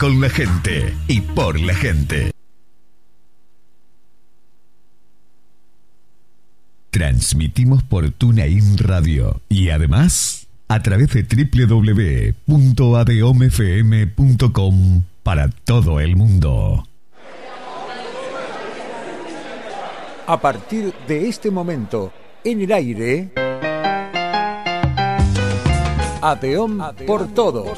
Con la gente y por la gente. Transmitimos por TuneIn Radio y además a través de www.adeomfm.com para todo el mundo. A partir de este momento, en el aire, Adeom por todos.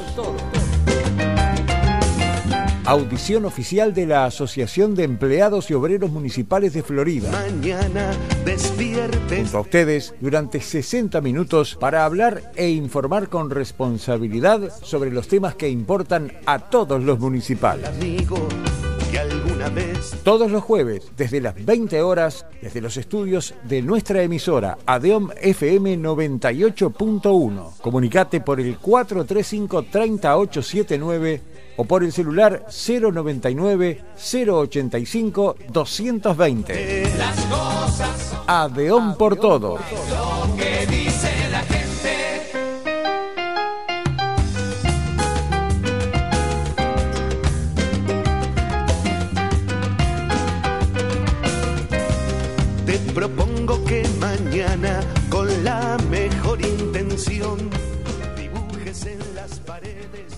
Audición oficial de la Asociación de Empleados y Obreros Municipales de Florida. Mañana despiertes. Junto a ustedes durante 60 minutos para hablar e informar con responsabilidad sobre los temas que importan a todos los municipales. Amigo que alguna vez Todos los jueves, desde las 20 horas, desde los estudios de nuestra emisora ADEOM FM 98.1. Comunicate por el 435-3879 o por el celular 099-085-220. ADEOM por todo. te propongo que mañana con la mejor intención dibujes en las paredes.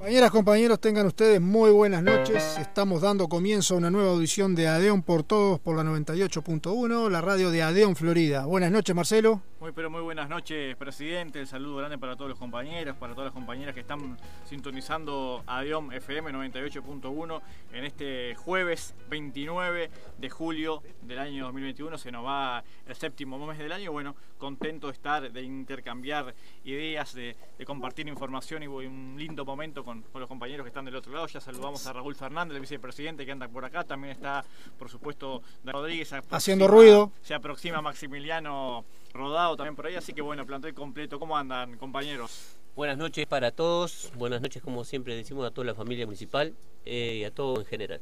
Compañeras, compañeros, tengan ustedes muy buenas noches. Estamos dando comienzo a una nueva audición de Adeon por Todos por la 98.1, la radio de Adeon Florida. Buenas noches, Marcelo. Muy pero muy buenas noches, presidente. El saludo grande para todos los compañeros, para todas las compañeras que están sintonizando Adeom FM 98.1 en este jueves 29 de julio del año 2021. Se nos va el séptimo mes del año. Bueno, contento de estar, de intercambiar ideas, de, de compartir información y un lindo momento con, con los compañeros que están del otro lado. Ya saludamos a Raúl Fernández, el vicepresidente que anda por acá. También está, por supuesto, Dan Rodríguez. aproxima- Haciendo ruido. Se aproxima Maximiliano Rodado también por ahí, así que bueno, plantel completo. ¿Cómo andan, compañeros? Buenas noches para todos, buenas noches como siempre decimos a toda la familia municipal eh, y a todo en general.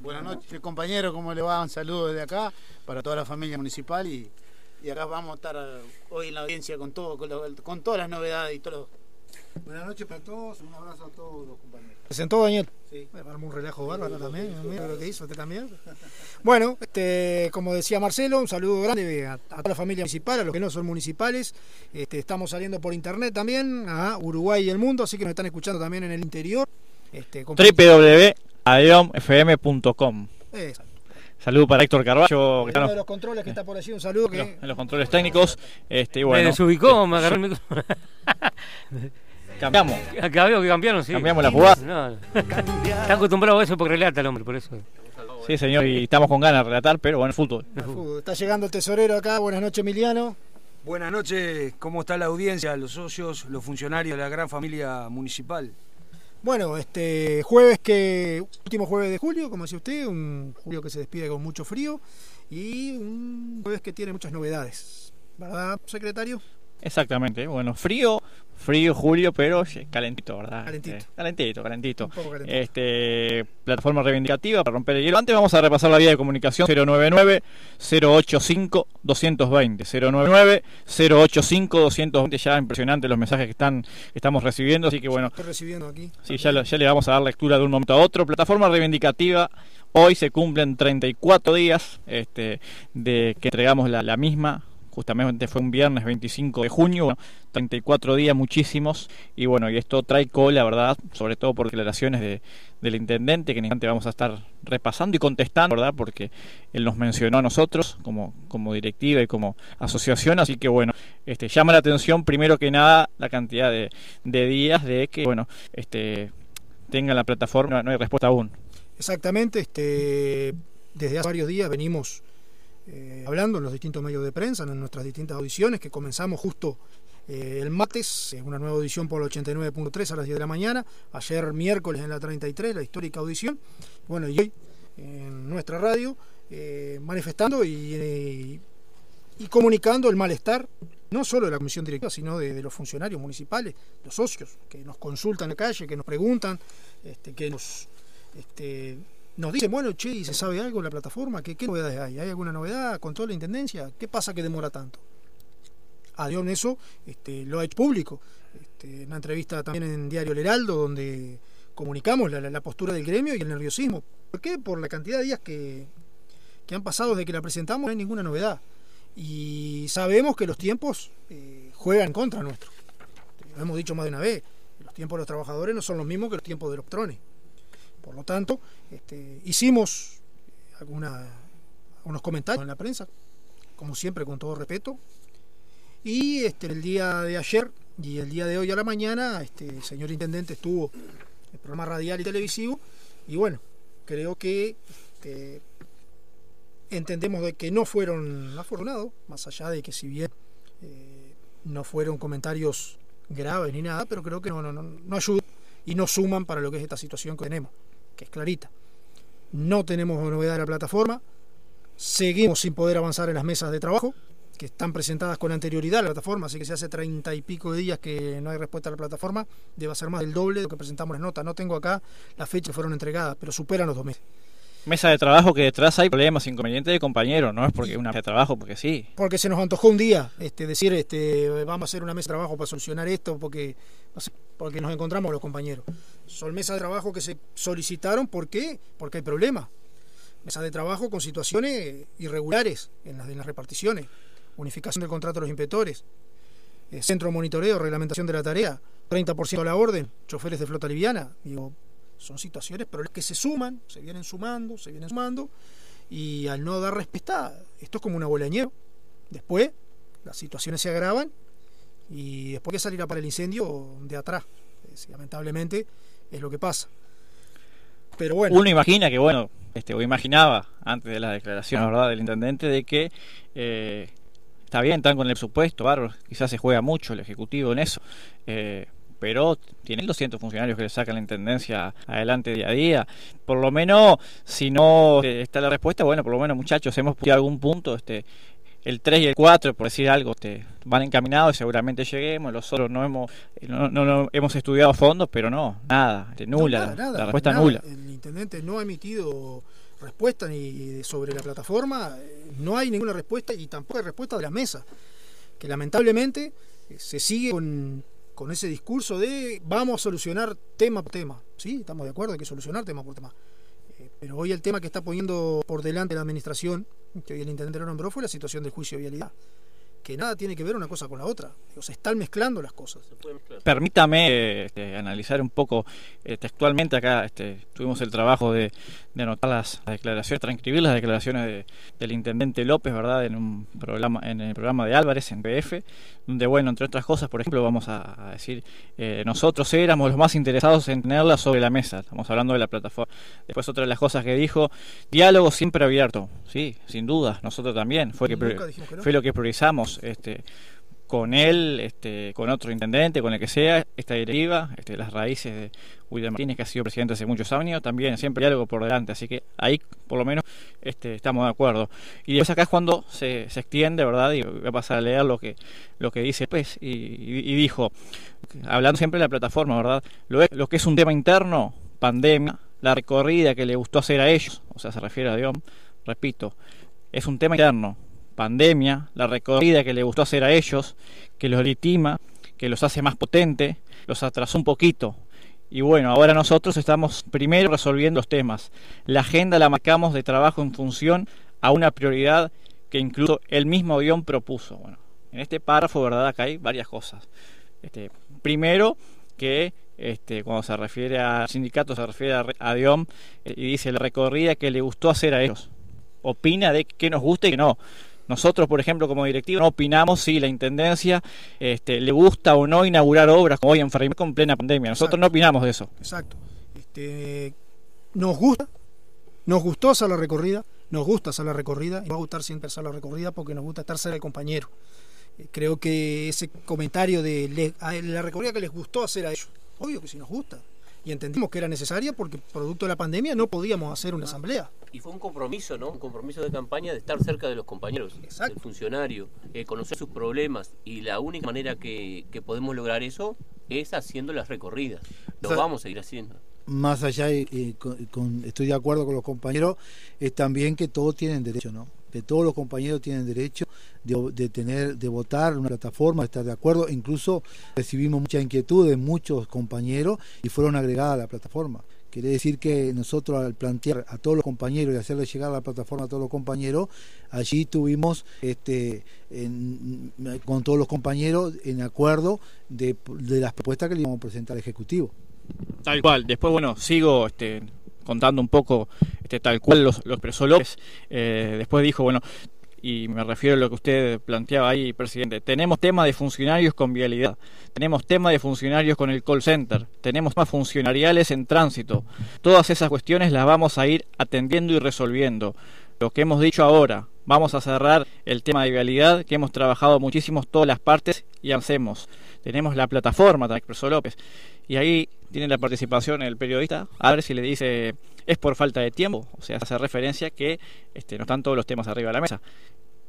Buenas noches, compañero, ¿cómo le va? Un saludo desde acá para toda la familia municipal y, y acá vamos a estar hoy en la audiencia con todo, con, lo- con todas las novedades y todo. Buenas noches para todos, un abrazo a todos los compañeros. ¿Presentó Daniel? Sí. Me armó un relajo bárbaro también. Mira lo que hizo usted también. Bueno, este, como decía Marcelo, un saludo grande a, a toda la familia municipal, a los que no son municipales. Este, estamos saliendo por internet también a Uruguay y el mundo, así que nos están escuchando también en el interior. Este, Eh, Saludo para Héctor Carballo, que uno de los controles que está por allí, un saludo que en los controles técnicos. Este, y me bueno, desubicó, me agarró el micrófono. cambiamos. Acá veo que cambiaron, sí. Cambiamos la jugada. No. Está acostumbrado a eso porque relata el hombre, por eso. Sí, señor, y estamos con ganas de relatar, pero bueno, fútbol. Uh, está llegando el tesorero acá. Buenas noches, Emiliano. Buenas noches, ¿cómo está la audiencia, los socios, los funcionarios de la gran familia municipal? Bueno, este jueves que último jueves de julio, como decía usted, un julio que se despide con mucho frío y un jueves que tiene muchas novedades, ¿verdad, secretario? Exactamente, bueno, frío, frío Julio, pero calentito, ¿verdad? Calentito. Este, calentito, calentito. Un poco calentito. Este, plataforma reivindicativa para romper el hielo. Antes vamos a repasar la vía de comunicación 099-085-220. 099-085-220. Ya impresionante los mensajes que están que estamos recibiendo, así que bueno, Estoy recibiendo aquí. Sí, ya, lo- ya le vamos a dar lectura de un momento a otro. Plataforma reivindicativa. Hoy se cumplen 34 días este, de que entregamos la, la misma. Justamente fue un viernes 25 de junio. Bueno, 34 días, muchísimos. Y bueno, y esto trae cola, ¿verdad? Sobre todo por declaraciones de, del intendente, que en instante vamos a estar repasando y contestando, ¿verdad? Porque él nos mencionó a nosotros como, como directiva y como asociación. Así que bueno, este, llama la atención primero que nada la cantidad de, de días de que, bueno, este tenga la plataforma, no hay respuesta aún. Exactamente, este, desde hace varios días venimos eh, hablando en los distintos medios de prensa, en nuestras distintas audiciones, que comenzamos justo eh, el martes, una nueva audición por el 89.3 a las 10 de la mañana, ayer miércoles en la 33, la histórica audición, bueno, y hoy en nuestra radio, eh, manifestando y, y comunicando el malestar, no solo de la comisión directiva, sino de, de los funcionarios municipales, los socios, que nos consultan en la calle, que nos preguntan, este, que nos este, nos dicen, bueno, che, ¿y se sabe algo de la plataforma? ¿Qué, qué novedades hay? ¿Hay alguna novedad con toda la intendencia? ¿Qué pasa que demora tanto? Adiós eso este, lo ha hecho público. Este, en una entrevista también en Diario El Heraldo, donde comunicamos la, postura del gremio y el nerviosismo. ¿Por qué? Por la cantidad de días que, que han pasado desde que la presentamos, no hay ninguna novedad. Y sabemos que los tiempos eh, juegan en contra nuestro. Lo hemos dicho más de una vez, los tiempos de los trabajadores no son los mismos que los tiempos de los patrones. Por lo tanto, este, hicimos alguna, algunos comentarios en la prensa, como siempre, con todo respeto. Y este, el día de ayer y el día de hoy a la mañana, este, el señor intendente estuvo en el programa radial y televisivo. Y bueno, creo que este, entendemos de que no fueron afortunados, más allá de que si bien eh, no fueron comentarios graves ni nada, pero creo que no, no, no, no ayudan y no suman para lo que es esta situación que tenemos, que es clarita. No tenemos novedad de la plataforma, seguimos sin poder avanzar en las mesas de trabajo, que están presentadas con anterioridad a la plataforma, así que si hace treinta y pico de días que no hay respuesta a la plataforma, debe ser más del doble de lo que presentamos en nota. No tengo acá las fechas que fueron entregadas, pero superan los dos meses. Mesa de trabajo que detrás hay problemas, inconvenientes de compañeros, no es porque una mesa de trabajo, porque sí. porque se nos antojó un día este, decir este, vamos a hacer una mesa de trabajo para solucionar esto porque, porque nos encontramos los compañeros. Son mesas de trabajo que se solicitaron ¿por qué? porque hay problemas. Mesas de trabajo con situaciones irregulares en las, en las reparticiones, unificación del contrato de los inspectores, eh, centro de monitoreo, reglamentación de la tarea, 30% a la orden, choferes de flota liviana. Digo, son situaciones, pero que se suman, se vienen sumando, se vienen sumando, y al no dar respuesta, esto es como una bola de nieve. Después, las situaciones se agravan y después que salir a para el incendio de atrás. Es- lamentablemente es lo que pasa. Pero bueno, Uno imagina que, bueno, este, o imaginaba antes de la declaración, ¿verdad?, del intendente, de que eh, está bien, están con el presupuesto, bárbaro, quizás se juega mucho el Ejecutivo en eso, eh, pero tiene 200 funcionarios que le sacan la intendencia adelante día a día. Por lo menos, si no eh, está la respuesta, bueno, por lo menos, muchachos, hemos puesto algún punto, este el 3 y el 4, por decir algo, este, van encaminados y seguramente lleguemos. Los otros no hemos, no, no- no hemos estudiado a fondo, pero no, nada, este, no, nula, nada, la- nada, la respuesta nada. nula. El intendente no ha emitido respuesta ni sobre la plataforma, eh, no hay ninguna respuesta y tampoco hay respuesta de la mesa, que lamentablemente eh, se sigue con, con ese discurso de vamos a solucionar tema por tema. Sí, estamos de acuerdo, hay que solucionar tema por tema. Eh, Pero hoy el tema que está poniendo por delante la administración, que hoy el intendente lo nombró, fue la situación del juicio de vialidad. Que nada tiene que ver una cosa con la otra. Digo, se están mezclando las cosas. Permítame este, analizar un poco eh, textualmente acá. Este, tuvimos el trabajo de, de anotar las, las declaraciones, transcribir las declaraciones de- del intendente López, ¿verdad? En un programa, en el programa de Álvarez en PF, donde bueno, entre otras cosas, por ejemplo, vamos a, a decir, eh, nosotros éramos los más interesados en tenerla sobre la mesa. Estamos hablando de la plataforma. Después otra de las cosas que dijo, diálogo siempre abierto. Sí, sin duda, nosotros también. Fue que no. fue lo que priorizamos este con él, este, con otro intendente, con el que sea, esta directiva, este, las raíces de William Martínez, que ha sido presidente hace muchos años, también siempre hay algo por delante, así que ahí por lo menos este, estamos de acuerdo. Y después acá es cuando se, se extiende, ¿verdad? Y voy a pasar a leer lo que, lo que dice pues, y, y- dijo, hablando siempre de la plataforma, ¿verdad? Lo, lo que es un tema interno, pandemia, la recorrida que le gustó hacer a ellos, o sea, se refiere a Dios, repito, es un tema interno, pandemia, la recorrida que le gustó hacer a ellos, que los legitima, que los hace más potente, los atrasó un poquito. Y bueno, ahora nosotros estamos primero resolviendo los temas. La agenda la marcamos de trabajo en función a una prioridad que incluso el mismo guion propuso. Bueno, en este párrafo, ¿verdad? Acá hay varias cosas. Este, primero, que este, cuando se refiere al sindicato, se refiere a, a Dion eh, y dice la recorrida que le gustó hacer a ellos. Opina de qué nos gusta y qué no. Nosotros, por ejemplo, como directiva, no opinamos si la intendencia este, le gusta o no inaugurar obras como hoy en Ferrimé con plena pandemia. Nosotros Exacto. no opinamos de eso. Exacto. Este, nos gusta, nos gustó hacer la recorrida, nos gusta hacer la recorrida y va a gustar siempre hacer la recorrida porque nos gusta estar cerca del compañero. Eh, Creo que ese comentario de la recorrida que les gustó hacer a ellos, obvio que sí nos gusta. Y entendimos que era necesaria porque producto de la pandemia no podíamos hacer una asamblea. Y fue un compromiso, ¿no? Un compromiso de campaña de estar cerca de los compañeros, Exacto. del funcionario, eh, conocer sus problemas. Y la única manera que, que podemos lograr eso es haciendo las recorridas. Lo O sea, vamos a ir haciendo. más allá y con, con- estoy de acuerdo con los compañeros es también que todos tienen derecho no que todos los compañeros tienen derecho de, de tener, de votar una plataforma, de estar de acuerdo. Incluso recibimos mucha inquietud de muchos compañeros y fueron agregadas a la plataforma. Quiere decir que nosotros al plantear a todos los compañeros y hacerle llegar a la plataforma a todos los compañeros, allí tuvimos este, con todos los compañeros en acuerdo de, de, las propuestas que le íbamos a presentar al Ejecutivo. Tal cual. Después, bueno, sigo este, contando un poco este, tal cual los expresó López. Después dijo, bueno, y me refiero a lo que usted planteaba ahí, presidente. Tenemos tema de funcionarios con vialidad, tenemos tema de funcionarios con el call center, tenemos más funcionariales en tránsito. Todas esas cuestiones las vamos a ir atendiendo y resolviendo. Lo que hemos dicho ahora, vamos a cerrar el tema de vialidad, que hemos trabajado muchísimo todas las partes y hacemos. Tenemos la plataforma, expresó López, y ahí tiene la participación el periodista, a ver si le dice es por falta de tiempo, o sea, hace referencia que este, no están todos los temas arriba de la mesa.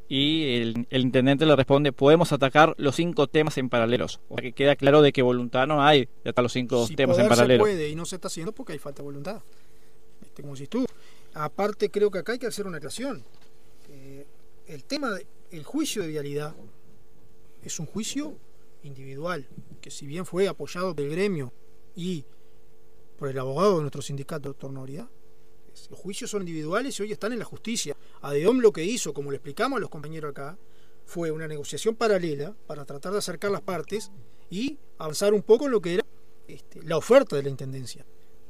Y el, el, intendente le responde, podemos atacar los cinco temas en paralelos. O sea que queda claro de que voluntad no hay de atacar los cinco si temas en paralelo. Se puede y no se está haciendo porque hay falta de voluntad. Este, como si tú. Aparte creo que acá hay que hacer una aclaración. Eh, el tema del juicio de vialidad es un juicio individual, que si bien fue apoyado del gremio y por el abogado de nuestro sindicato, doctor Noria, los juicios son individuales y hoy están en la justicia. ADEOM lo que hizo, como le explicamos a los compañeros acá, fue una negociación paralela para tratar de acercar las partes y avanzar un poco en lo que era este, la oferta de la Intendencia.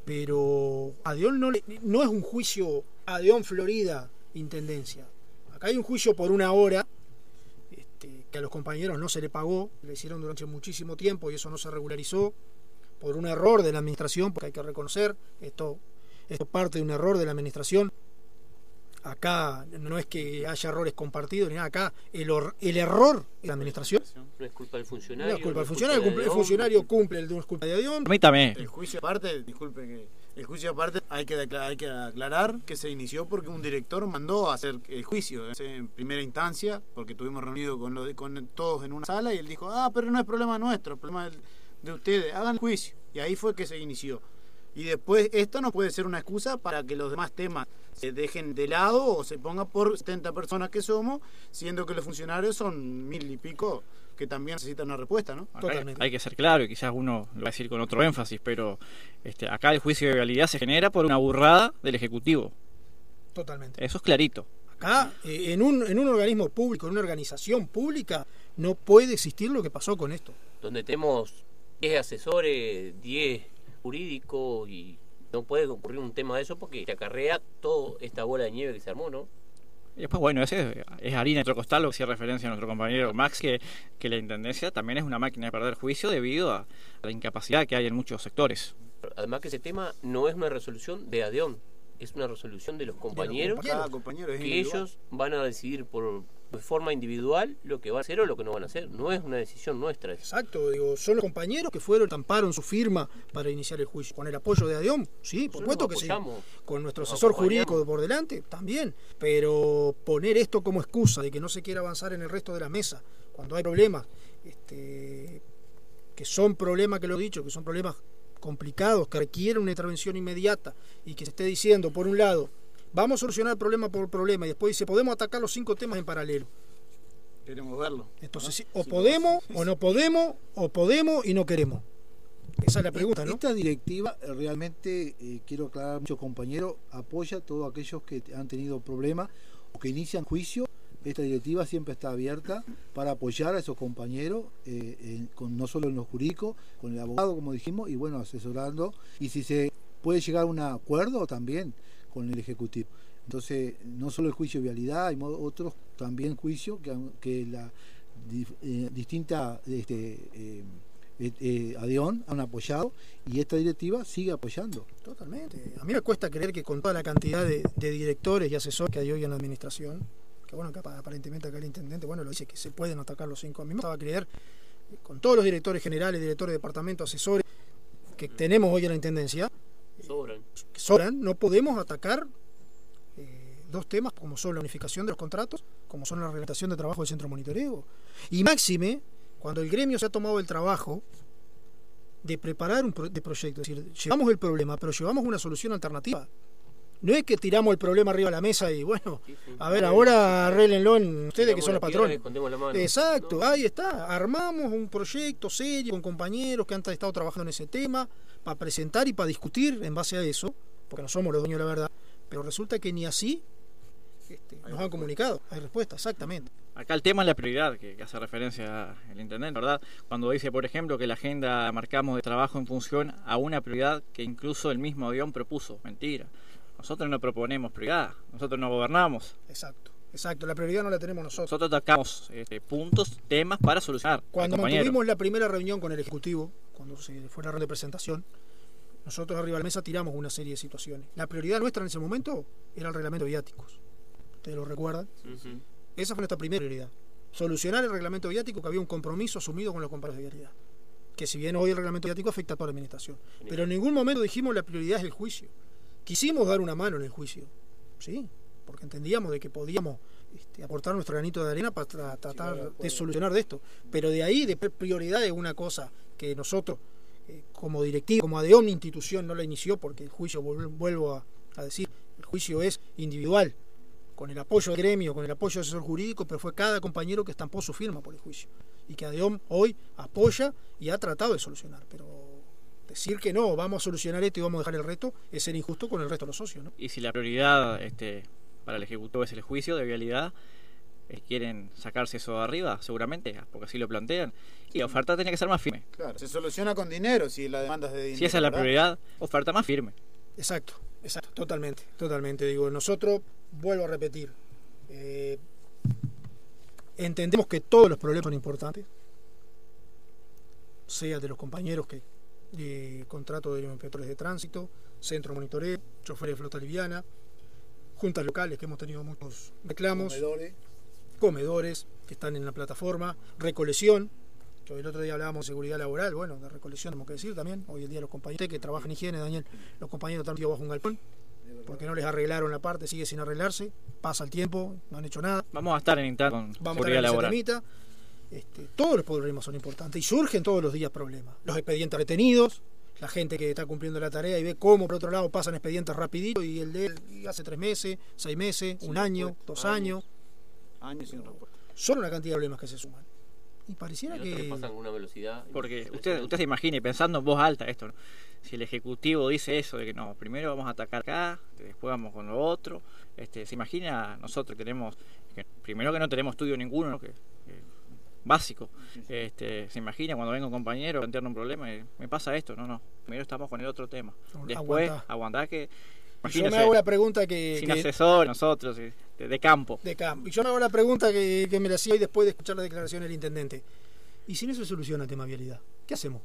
Pero ADEOM no, no es un juicio ADEOM Florida Intendencia. Acá hay un juicio por una hora este, que a los compañeros no se le pagó, le hicieron durante muchísimo tiempo y eso no se regularizó por un error de la administración, porque hay que reconocer, esto, esto parte de un error de la administración. Acá no es que haya errores compartidos, ni nada, acá el, or, el error de la administración. No es culpa del funcionario. No es culpa del funcionario, el, el funcionario cumple, el de es culpa de Adión. Permítame. El juicio aparte, disculpe que el juicio aparte hay que, hay que aclarar que se inició porque un director mandó a hacer el juicio en primera instancia, porque tuvimos reunido con, lo de, con todos en una sala y él dijo, ah, pero no es problema nuestro, el problema del, de ustedes, hagan juicio. Y ahí fue que se inició. Y después esto no puede ser una excusa para que los demás temas se dejen de lado o se ponga por 70 personas que somos, siendo que los funcionarios son mil y pico que también necesitan una respuesta, ¿no? Totalmente. Hay que ser claro, y quizás uno lo va a decir con otro énfasis, pero este, acá el juicio de realidad se genera por una burrada del Ejecutivo. Totalmente. Eso es clarito. Acá, eh, en, un, en un organismo público, en una organización pública, no puede existir lo que pasó con esto. Donde tenemos 10 asesores, 10 jurídicos y no puede ocurrir un tema de eso porque te acarrea toda esta bola de nieve que se armó, ¿no? Y después, bueno, ese es harina de otro costal, lo que hacía referencia a nuestro compañero Max, que, que la Intendencia también es una máquina de perder juicio debido a, a la incapacidad que hay en muchos sectores. Además que ese tema no es una resolución de ADEON, es una resolución de los compañeros, de los compañeros que ellos van a decidir por de forma individual lo que va a hacer o lo que no van a hacer. No es una decisión nuestra. Exacto, digo, son los compañeros que fueron, tamparon su firma para iniciar el juicio. Con el apoyo de ADEOM, sí, por supuesto que sí. Con nuestro asesor jurídico por delante, también. Pero poner esto como excusa de que no se quiera avanzar en el resto de la mesa, cuando hay problemas, este, que son problemas, que lo he dicho, que son problemas complicados, que requieren una intervención inmediata y que se esté diciendo, por un lado, vamos a solucionar problema por problema y después dice, podemos atacar los cinco temas en paralelo. Queremos verlo. Entonces, ¿no? o podemos, o no podemos, o podemos y no queremos. Esa es la pregunta, ¿no? Esta directiva realmente, eh, quiero aclarar a muchos compañeros, apoya a todos aquellos que han tenido problemas o que inician juicio. Esta directiva siempre está abierta para apoyar a esos compañeros, eh, en, con, no solo en los jurídicos, con el abogado, como dijimos, y bueno, asesorando. Y si se puede llegar a un acuerdo también con el Ejecutivo. Entonces, no solo el juicio de vialidad, hay otros también juicios que, que la eh, distinta este, eh, eh, ADEON han apoyado y esta directiva sigue apoyando. Totalmente. A mí me cuesta creer que con toda la cantidad de, directores y asesores que hay hoy en la administración, que bueno, aparentemente acá el intendente, bueno, lo dice que se pueden atacar los cinco. A mí me estaba creer, con todos los directores generales, directores de departamento, asesores que tenemos hoy en la intendencia, sobran. sobran, no podemos atacar eh, dos temas como son la unificación de los contratos, como son la reglamentación de trabajo del centro de monitoreo. Y máxime, cuando el gremio se ha tomado el trabajo de preparar un pro de proyecto, es decir, llevamos el problema, pero llevamos una solución alternativa. No es que tiramos el problema arriba de la mesa y bueno, a ver, ahora arréglenlo en ustedes que son los patrones. Exacto, ahí está. Armamos un proyecto serio con compañeros que han estado trabajando en ese tema para presentar y para discutir en base a eso, porque no somos los dueños de la verdad. Pero resulta que ni así este, nos han comunicado. Hay respuesta, exactamente. Acá el tema es la prioridad que, hace referencia el intendente, ¿verdad? Cuando dice, por ejemplo, que la agenda marcamos de trabajo en función a una prioridad que incluso el mismo avión propuso. Mentira. Nosotros no proponemos prioridad, nosotros no gobernamos. Exacto. Exacto, la prioridad no la tenemos nosotros. Nosotros atacamos este, puntos, temas para solucionar. Cuando tuvimos la primera reunión con el Ejecutivo, cuando se fue la ronda de presentación, nosotros arriba de la mesa tiramos una serie de situaciones. La prioridad nuestra en ese momento era el reglamento de viáticos. ¿Ustedes lo recuerdan? Esa fue nuestra primera prioridad. Solucionar el reglamento viático que había un compromiso asumido con los compañeros de vialidad. Que si bien hoy el reglamento viático afecta a toda la administración. Pero en ningún momento dijimos la prioridad es el juicio. Quisimos dar una mano en el juicio. Sí, porque entendíamos de que podíamos este, aportar nuestro granito de arena para tratar de solucionar de esto. Pero de ahí, de prioridad es una cosa que nosotros, eh, como directivo, como ADEON, institución, no la inició, porque el juicio, vuelvo a, decir, el juicio es individual con el apoyo del gremio, con el apoyo del asesor jurídico, pero fue cada compañero que estampó su firma por el juicio. Y que ADEOM hoy apoya y ha tratado de solucionar. Pero decir que no, vamos a solucionar esto y vamos a dejar el resto, es ser injusto con el resto de los socios. ¿no? Y si la prioridad este, para el Ejecutivo es el juicio de vialidad, quieren sacarse eso de arriba, seguramente, porque así lo plantean. Y la oferta tiene que ser más firme. Claro, se soluciona con dinero si la demanda es de dinero. Si esa es la prioridad, oferta más firme. Exacto, exacto, totalmente, totalmente. Digo, nosotros vuelvo a repetir, eh, entendemos que todos los problemas son importantes, sea de los compañeros que de contrato de inspectores de tránsito, centro de monitoreo, choferes de flota liviana, juntas locales que hemos tenido muchos reclamos, comedores, comedores que están en la plataforma, recolección, que el otro día hablábamos de seguridad laboral, bueno, de recolección tenemos que decir también, hoy en día los compañeros que trabajan en higiene, Daniel, los compañeros están bajo un galpón, porque no les arreglaron la parte, sigue sin arreglarse, pasa el tiempo, no han hecho nada. Vamos a estar en Inter con Vamos seguridad a laboral. Este, todos los problemas son importantes y surgen todos los días problemas. Los expedientes retenidos, la gente que está cumpliendo la tarea y ve cómo por otro lado pasan expedientes rapidito y el de él hace tres meses, seis meses, un año, dos años. Años sin Son una cantidad de problemas que se suman. Y pareciera que... pasan una velocidad. Porque usted, usted se imagine, pensando en voz alta esto, si el Ejecutivo dice eso, de que no, primero vamos a atacar acá, después vamos con lo otro, este, se imagina nosotros que tenemos, que primero que no tenemos estudio ninguno, que, básico, este, se imagina cuando venga un compañero a plantearnos un problema y me pasa esto, no, no, primero estamos con el otro tema, después aguantar que yo me hago la pregunta que. Sin asesor, nosotros, de, campo. De campo. Y yo me hago la pregunta que, me la hacía hoy después de escuchar la declaración del intendente. ¿Y si no se soluciona el tema vialidad? ¿Qué hacemos?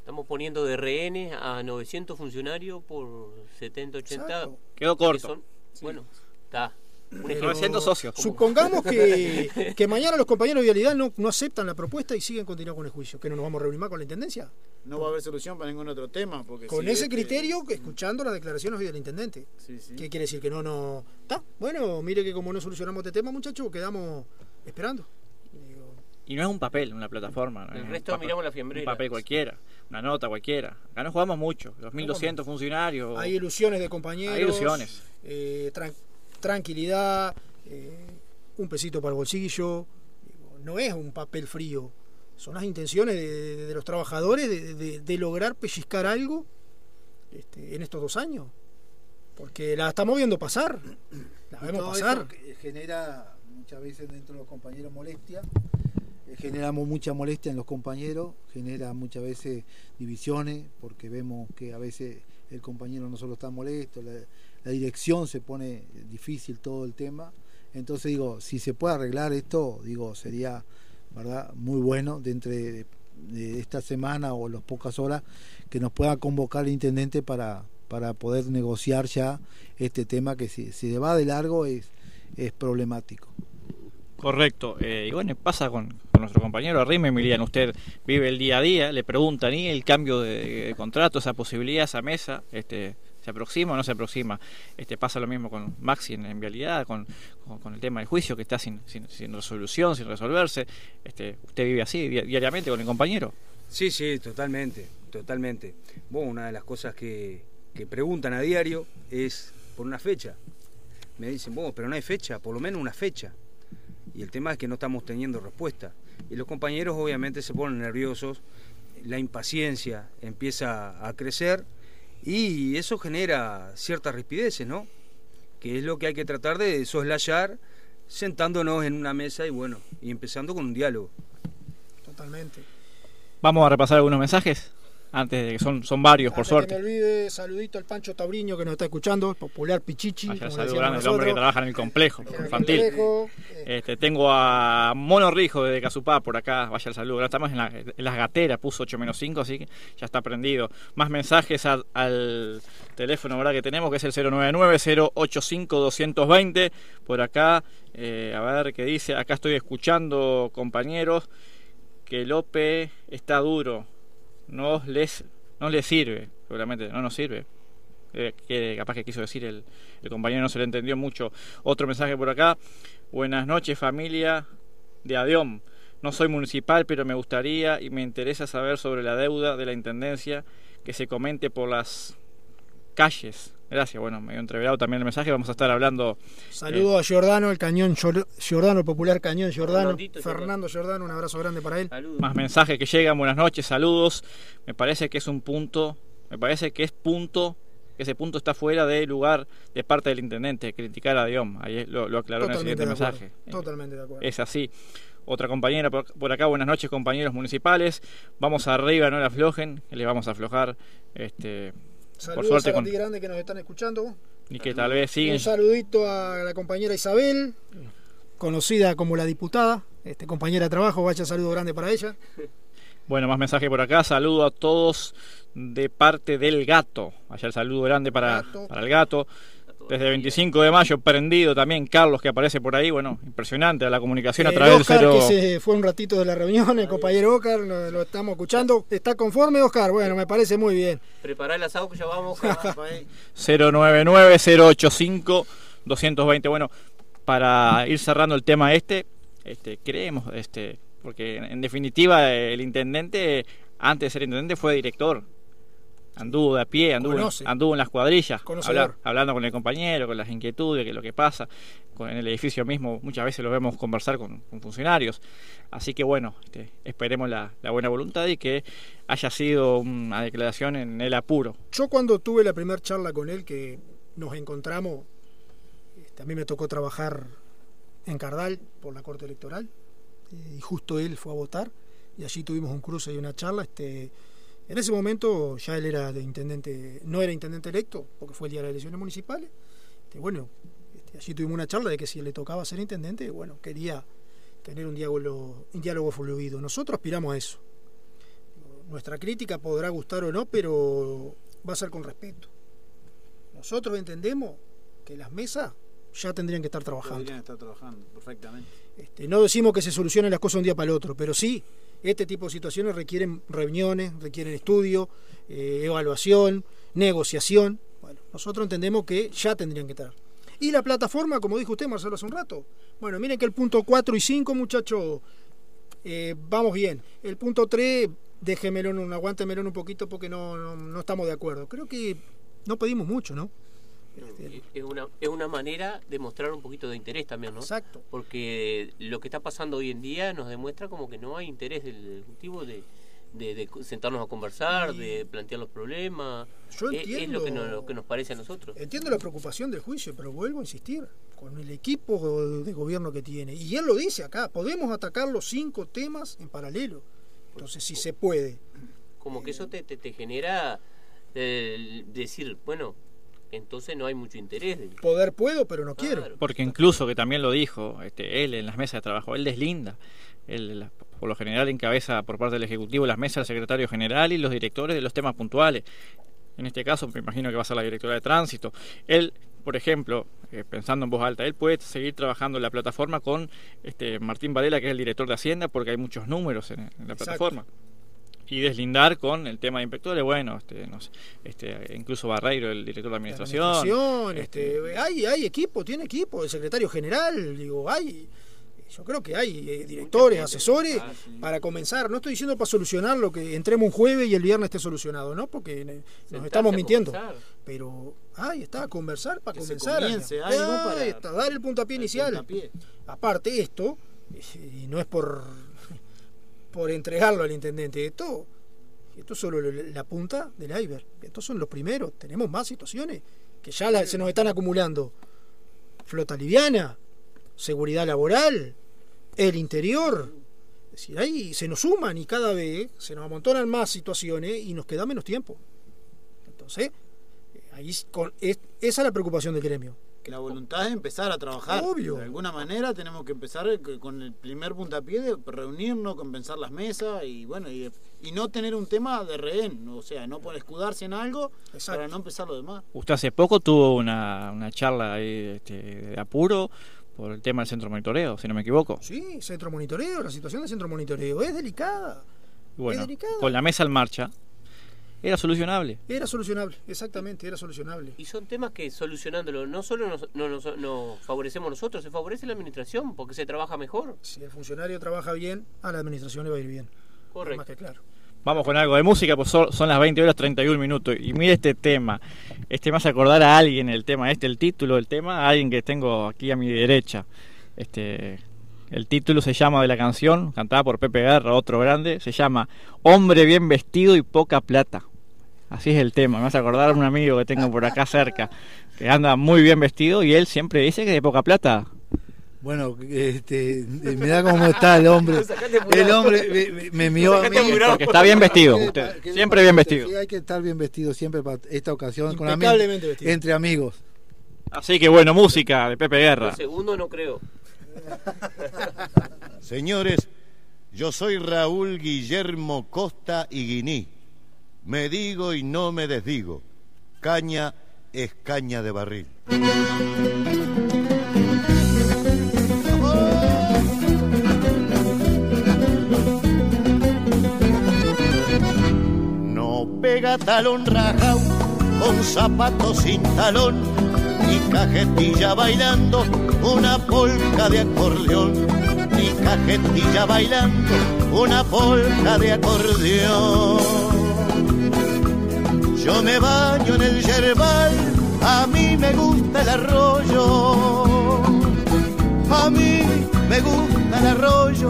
Estamos poniendo de rehenes a 900 funcionarios por 70, 80. Quedó corto. Bueno, está. 900 socios. Supongamos que, que, mañana los compañeros de vialidad no, no aceptan la propuesta y siguen continuando con el juicio. ¿Que no nos vamos a reunir más con la intendencia? No va a haber solución para ningún otro tema. Porque con ese este criterio, escuchando las declaraciones del intendente. ¿Qué quiere decir? Que no, no. Está, bueno, mire que como no solucionamos este tema, muchachos, quedamos esperando. Y no es un papel, una plataforma. El resto miramos la fiambrera. Un papel cualquiera, una nota cualquiera. Acá no jugamos mucho, 2.200 funcionarios. Hay ilusiones de compañeros. Hay ilusiones. Eh, tranquilidad, eh, un pesito para el bolsillo, no es un papel frío, son las intenciones de, los trabajadores de, lograr pellizcar algo este, en estos dos años, porque la estamos viendo pasar, la vemos pasar. genera muchas veces dentro de los compañeros molestia, eh, generamos mucha molestia en los compañeros, genera muchas veces divisiones, porque vemos que a veces el compañero no solo está molesto, la, dirección se pone difícil todo el tema. Entonces digo, si se puede arreglar esto, digo, sería verdad muy bueno dentro de, esta semana o las pocas horas que nos pueda convocar el intendente para, para poder negociar ya este tema que si se va de largo es, es problemático. Correcto. Eh, bueno, pasa con, nuestro compañero Arrime Emiliano. Usted vive el día a día, le preguntan, ¿y el cambio de, contrato, esa posibilidad, esa mesa? Este, ¿Se aproxima o no se aproxima? Este, pasa lo mismo con Maxi en, vialidad, con, con, el tema del juicio que está sin, sin, resolución, sin resolverse. Este, ¿Usted vive así diariamente con el compañero? Sí, sí, totalmente, totalmente. Bueno, una de las cosas que, que preguntan a diario es por una fecha. Me dicen, bueno, pero no hay fecha, por lo menos una fecha. Y el tema es que no estamos teniendo respuesta. Y los compañeros obviamente se ponen nerviosos, la impaciencia empieza a crecer y eso genera ciertas rispideces, ¿no? Que es lo que hay que tratar de soslayar sentándonos en una mesa y bueno, y empezando con un diálogo. Totalmente. Vamos a repasar algunos mensajes antes de que son, son varios, por suerte. Que me olvide, saludito al Pancho Tabriño que nos está escuchando, el popular Pichichi. Vaya como saludo grande, el hombre que trabaja en el complejo el infantil. complejo, Este, tengo a Mono Rijo de Casupá por acá, vaya el saludo. Estamos en, la- en las gateras, puso 8 menos 5, así que ya está prendido. Más mensajes a- al teléfono ¿verdad? que tenemos, que es el 099-085-220. Por acá, eh, a ver qué dice. Acá estoy escuchando, compañeros, que Lope está duro. No les, no les sirve, seguramente, no nos sirve. Eh, que capaz que quiso decir el, el compañero no se le entendió mucho. Otro mensaje por acá. Buenas noches familia de Adión. No soy municipal, pero me gustaría y me interesa saber sobre la deuda de la Intendencia que se comente por las calles. Gracias, bueno, medio entreverado también el mensaje. Vamos a estar hablando. Saludo eh, a Giordano, el cañón Gior- Giordano, el popular cañón Giordano. Fernando Giordano, un abrazo grande para él. Saludos. más mensajes que llegan. Buenas noches, saludos. Me parece que es un punto. Me parece que es punto. Que ese punto está fuera de lugar de parte del intendente, criticar a Diom. Ahí lo, lo aclaró en el siguiente mensaje. Eh, Totalmente de acuerdo. Es así. Otra compañera por, acá, buenas noches compañeros municipales. Vamos arriba, no le aflojen, le vamos a aflojar. Este, Saludos suerte a con- grande que nos están escuchando. y que tal vez siguen. Un saludito a la compañera Isabel, conocida como la diputada, este, compañera de trabajo, vaya saludo grande para ella. Bueno, más mensaje por acá. Saludo a todos de parte del gato. El saludo grande para, Gato. para el gato. Desde el 25 de mayo, prendido también Carlos que aparece por ahí. Bueno, impresionante la comunicación a El través Oscar, del cero. que se fue un ratito de la reunión, el compañero Oscar, lo, lo estamos escuchando. ¿Está conforme, Oscar? Bueno, me parece muy bien. Prepará el asado que ya vamos. 099-085-220. Bueno, para ir cerrando el tema este, este creemos, este, porque en, en definitiva el intendente, antes de ser intendente, fue director. Anduvo de a pie, anduvo, Conoce. anduvo en las cuadrillas, hablar- hablando con el compañero, con las inquietudes, que lo que pasa, con, en el edificio mismo, muchas veces lo vemos conversar con, con funcionarios. Así que bueno, este, esperemos la, la buena voluntad y que haya sido una declaración en el apuro. Yo cuando tuve la primera charla con él, que nos encontramos, este, a mí me tocó trabajar en Cardal por la Corte Electoral, eh, y justo él fue a votar, y allí tuvimos un cruce y una charla. Este, en ese momento ya él era de intendente, no era intendente electo, porque fue el día de las elecciones municipales. Este, bueno, este, allí tuvimos una charla de que si le tocaba ser intendente, bueno, quería tener un diálogo, un diálogo fluido. Nosotros aspiramos a eso. Nuestra crítica podrá gustar o no, pero va a ser con respeto. Nosotros entendemos que las mesas ya tendrían que estar trabajando. Podrían estar trabajando perfectamente. Este, no decimos que se solucionen las cosas un día para el otro, pero sí, este tipo de situaciones requieren reuniones, requieren estudio, eh, evaluación, negociación. Bueno, nosotros entendemos que ya tendrían que estar. Y la plataforma, como dijo usted, Marcelo, hace un rato. Bueno, miren que el punto 4 y 5, muchachos, eh, vamos bien. El punto 3, déjemelo, aguántemelo un poquito porque no, no, no estamos de acuerdo. Creo que no pedimos mucho, ¿no? Este, Es una, es una manera de mostrar un poquito de interés también, ¿no? Exacto. Porque lo que está pasando hoy en día nos demuestra como que no hay interés del Ejecutivo de, de, de sentarnos a conversar, de plantear los problemas. Yo Es- es, entiendo- lo que, nos, lo que nos parece a nosotros. Entiendo la preocupación del juicio, pero vuelvo a insistir, con el equipo de gobierno que tiene. Y él lo dice acá, podemos atacar los cinco temas en paralelo. Entonces, si se puede. Como que eso te, te, te genera eh, decir, bueno, entonces no hay mucho interés. Poder puedo, pero no quiero. Porque incluso, que también lo dijo este, él en las mesas de trabajo, él deslinda. Él, la- por lo general, encabeza por parte del Ejecutivo las mesas del secretario general y los directores de los temas puntuales. En este caso, me imagino que va a ser la directora de tránsito. Él, por ejemplo, eh, pensando en voz alta, él puede seguir trabajando en la plataforma con este, Martín Varela, que es el director de Hacienda, porque hay muchos números en, en la Exacto. plataforma. Y deslindar con el tema de inspectores, bueno, este, no sé, este, incluso Barreiro, el director de administración. Administración, este, este, hay, hay equipo, tiene equipo, el secretario general, digo, hay. Yo creo que hay eh, directores, asesores Ah, sí. para comenzar. No estoy diciendo para solucionar lo que entremos un jueves y el viernes esté solucionado, ¿no, porque eh, nos Sentarse estamos mintiendo. pero ahí está, conversar para Que se comenzar. comience algo para- está, dar el puntapié el inicial. puntapié. Aparte esto, eh, y no es por, por entregarlo al intendente, esto, esto es solo la punta del iceberg. Estos son los primeros. Tenemos más situaciones que ya la- se nos están acumulando. Flota liviana, seguridad laboral, el interior. Es decir, ahí se nos suman y cada vez se nos amontonan más situaciones y nos queda menos tiempo. Entonces, eh, ahí con- es- esa es la preocupación del gremio. Que la voluntad es empezar a trabajar. Obvio. De alguna manera tenemos que empezar que- con el primer puntapié de reunirnos, compensar las mesas y bueno, y, y no tener un tema de rehén, o sea, no por escudarse en algo Exacto. para no empezar lo demás. Usted hace poco tuvo una, una charla ahí, este, de apuro por el tema del centro monitoreo, si no me equivoco. Sí, centro monitoreo, la situación del centro monitoreo es delicada. Bueno, es delicada. con la mesa en marcha, era solucionable. Era solucionable, exactamente, era solucionable. Y son temas que solucionándolo no solo nos, no nos, nos favorecemos nosotros, se favorece la administración porque se trabaja mejor. Si el funcionario trabaja bien, a la administración le va a ir bien. Correcto. Más que claro. Vamos con algo de música, pues son, las 20 horas 31 minutos. Y mire este tema. Este me hace acordar a alguien el tema, este, el título del tema, a alguien que tengo aquí a mi derecha. Este, el título se llama de la canción, cantada por Pepe Guerra, otro grande, se llama Hombre bien vestido y poca plata. Así es el tema, me hace acordar a un amigo que tengo por acá cerca, que anda muy bien vestido y él siempre dice que de poca plata. Bueno, este, mirá cómo está el hombre. El hombre me, me- miró a mí. Porque está bien vestido, ¿Qué- usted, siempre bien Sí, vestido. hay que estar bien vestido siempre para esta ocasión, con amigos, entre amigos. Así que bueno, música de Pepe Guerra. Segundo no creo. Señores, yo soy Raúl Guillermo Costa y Guiní. Me digo y no me desdigo. Caña es caña de barril. No pega talón rajao con zapatos sin talón ni cajetilla bailando una polca de acordeón ni cajetilla bailando una polca de acordeón yo me baño en el yerbal a mí me gusta el arroyo. A mí me gusta el arroyo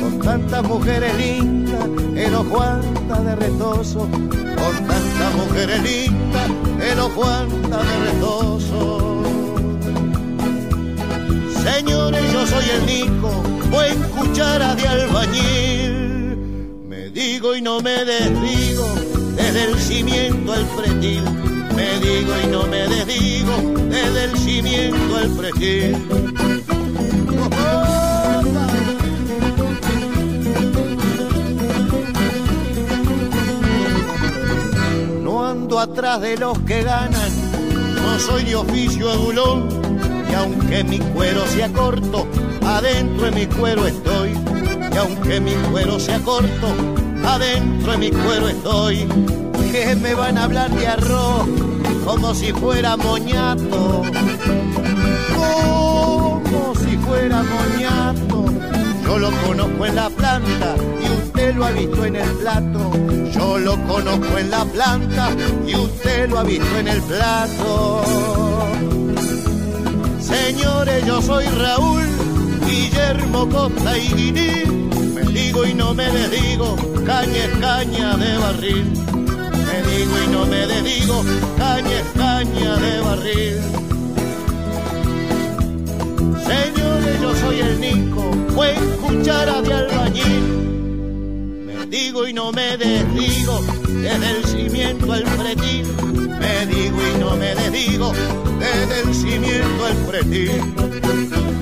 con tantas mujeres lindas el ojo anda de retoso. Con tantas mujeres lindas el ojo anda de retoso. Señores yo soy el Nico buen cuchara de albañil. Me digo y no me desdigo desde el cimiento al pretil me digo y no me desdigo desde el cimiento al pretil No ando atrás de los que ganan, no soy de oficio adulón. Y aunque mi cuero sea corto, adentro de mi cuero estoy. Y aunque mi cuero sea corto, adentro de mi cuero estoy. Que me van a hablar de arroz como si fuera moñato. Como si fuera moñato. Yo lo conozco en la planta y usted lo ha visto en el plato. Yo lo conozco en la planta y usted lo ha visto en el plato. Señores, yo soy Raúl Guillermo Costa y Guiní. Me digo y no me desdigo, caña es caña de barril. Me digo y no me desdigo, caña es caña de barril. Señores, yo soy el Nico, buen cuchara de albañil. Me digo y no me desdigo, desde el cimiento al pretil. Me digo y no me desdigo, desde el cimiento al pretil.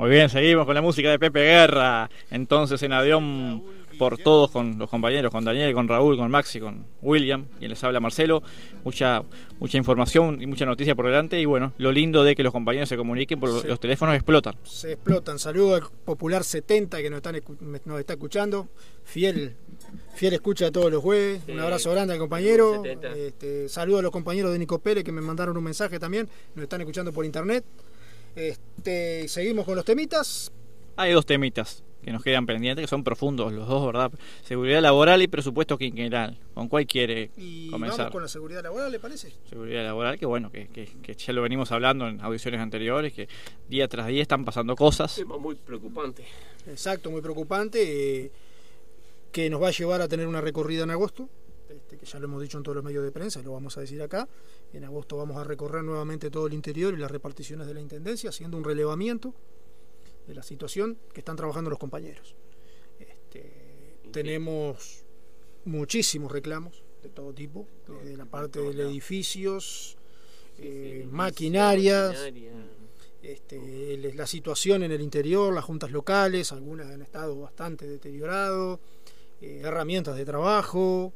Muy bien, seguimos con la música de Pepe Guerra. Entonces en Avión por todos con los compañeros, con Daniel, con Raúl, con Maxi, con William, quien les habla Marcelo. Mucha, mucha información y mucha noticia por delante. Y bueno, lo lindo de que los compañeros se comuniquen, porque Sí. los teléfonos explotan. Se explotan. Saludo al Popular 70 que nos, están, nos está escuchando. Fiel, fiel escucha de todos los jueves. Sí. Un abrazo grande al compañero. 70. Este, saludo a los compañeros de Nico Pérez que me mandaron un mensaje también. Nos están escuchando por internet. Este, seguimos con los temitas. Hay dos temitas que nos quedan pendientes, que son profundos los dos, ¿verdad? Seguridad laboral y presupuesto quinquenal. ¿Con cuál quiere Y comenzar? vamos con la seguridad laboral, ¿le parece? Seguridad laboral, que bueno, que, que- que ya lo venimos hablando en audiciones anteriores, que día tras día están pasando cosas. Tema muy preocupante. Exacto, muy preocupante. eh, que nos va a llevar a tener una recorrida en agosto. Este, que ya lo hemos dicho en todos los medios de prensa, lo vamos a decir acá. En agosto vamos a recorrer nuevamente todo el interior y las reparticiones de la Intendencia, haciendo un relevamiento de la situación que están trabajando los compañeros. Este, tenemos muchísimos reclamos de todo tipo, desde la parte de edificios, eh, maquinarias, Maquinaria. este, el- la situación en el interior, las juntas locales, algunas han estado bastante deterioradas, eh, herramientas de trabajo.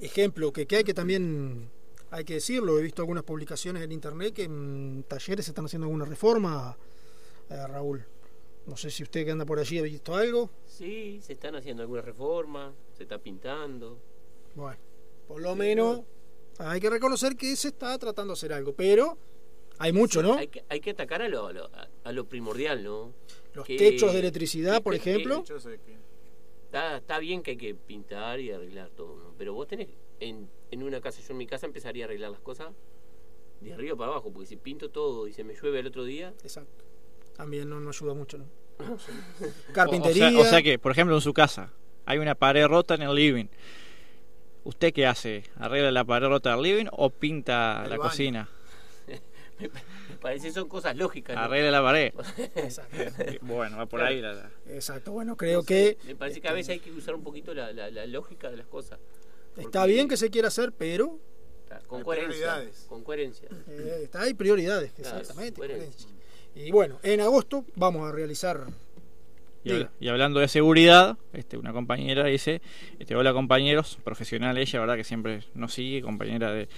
Ejemplo, que, que hay que también, hay que decirlo, he visto algunas publicaciones en internet que en talleres se están haciendo alguna reforma, eh, Raúl. No sé si usted que anda por allí ha visto algo. Sí, se están haciendo algunas reformas, se está pintando. Bueno, por lo menos hay que reconocer que se está tratando de hacer algo, pero hay mucho, ¿no? Hay que, hay que atacar a lo, a lo, a- lo primordial, ¿no? Los Que- techos de electricidad, que- por que- ejemplo. Está, está bien que hay que pintar y arreglar todo, ¿no? Pero vos tenés, en, en una casa, yo en mi casa empezaría a arreglar las cosas de arriba para abajo, porque si pinto todo y se me llueve el otro día, Exacto. También no nos ayuda mucho, ¿no? O- O, Carpintería. sea, o sea que, por ejemplo, en su casa hay una pared rota en el living. ¿Usted qué hace? ¿Arregla la pared rota del living o pinta El la baño. cocina? Me parece que son cosas lógicas. ¿no? Arregla la pared. Exacto. Bueno, va por ahí la- la- Exacto. Bueno, creo que Me parece que a veces hay que usar un poquito la, la, la lógica de las cosas. está bien que se quiera hacer, pero Con coherencia. prioridades. Con coherencia. eh, está hay prioridades, Claro, exactamente. coherencia. coherencia. Y bueno, en agosto vamos a realizar. Y, hablando de seguridad, este, una compañera dice, este, hola compañeros, profesional ella, verdad que siempre nos sigue, compañera de,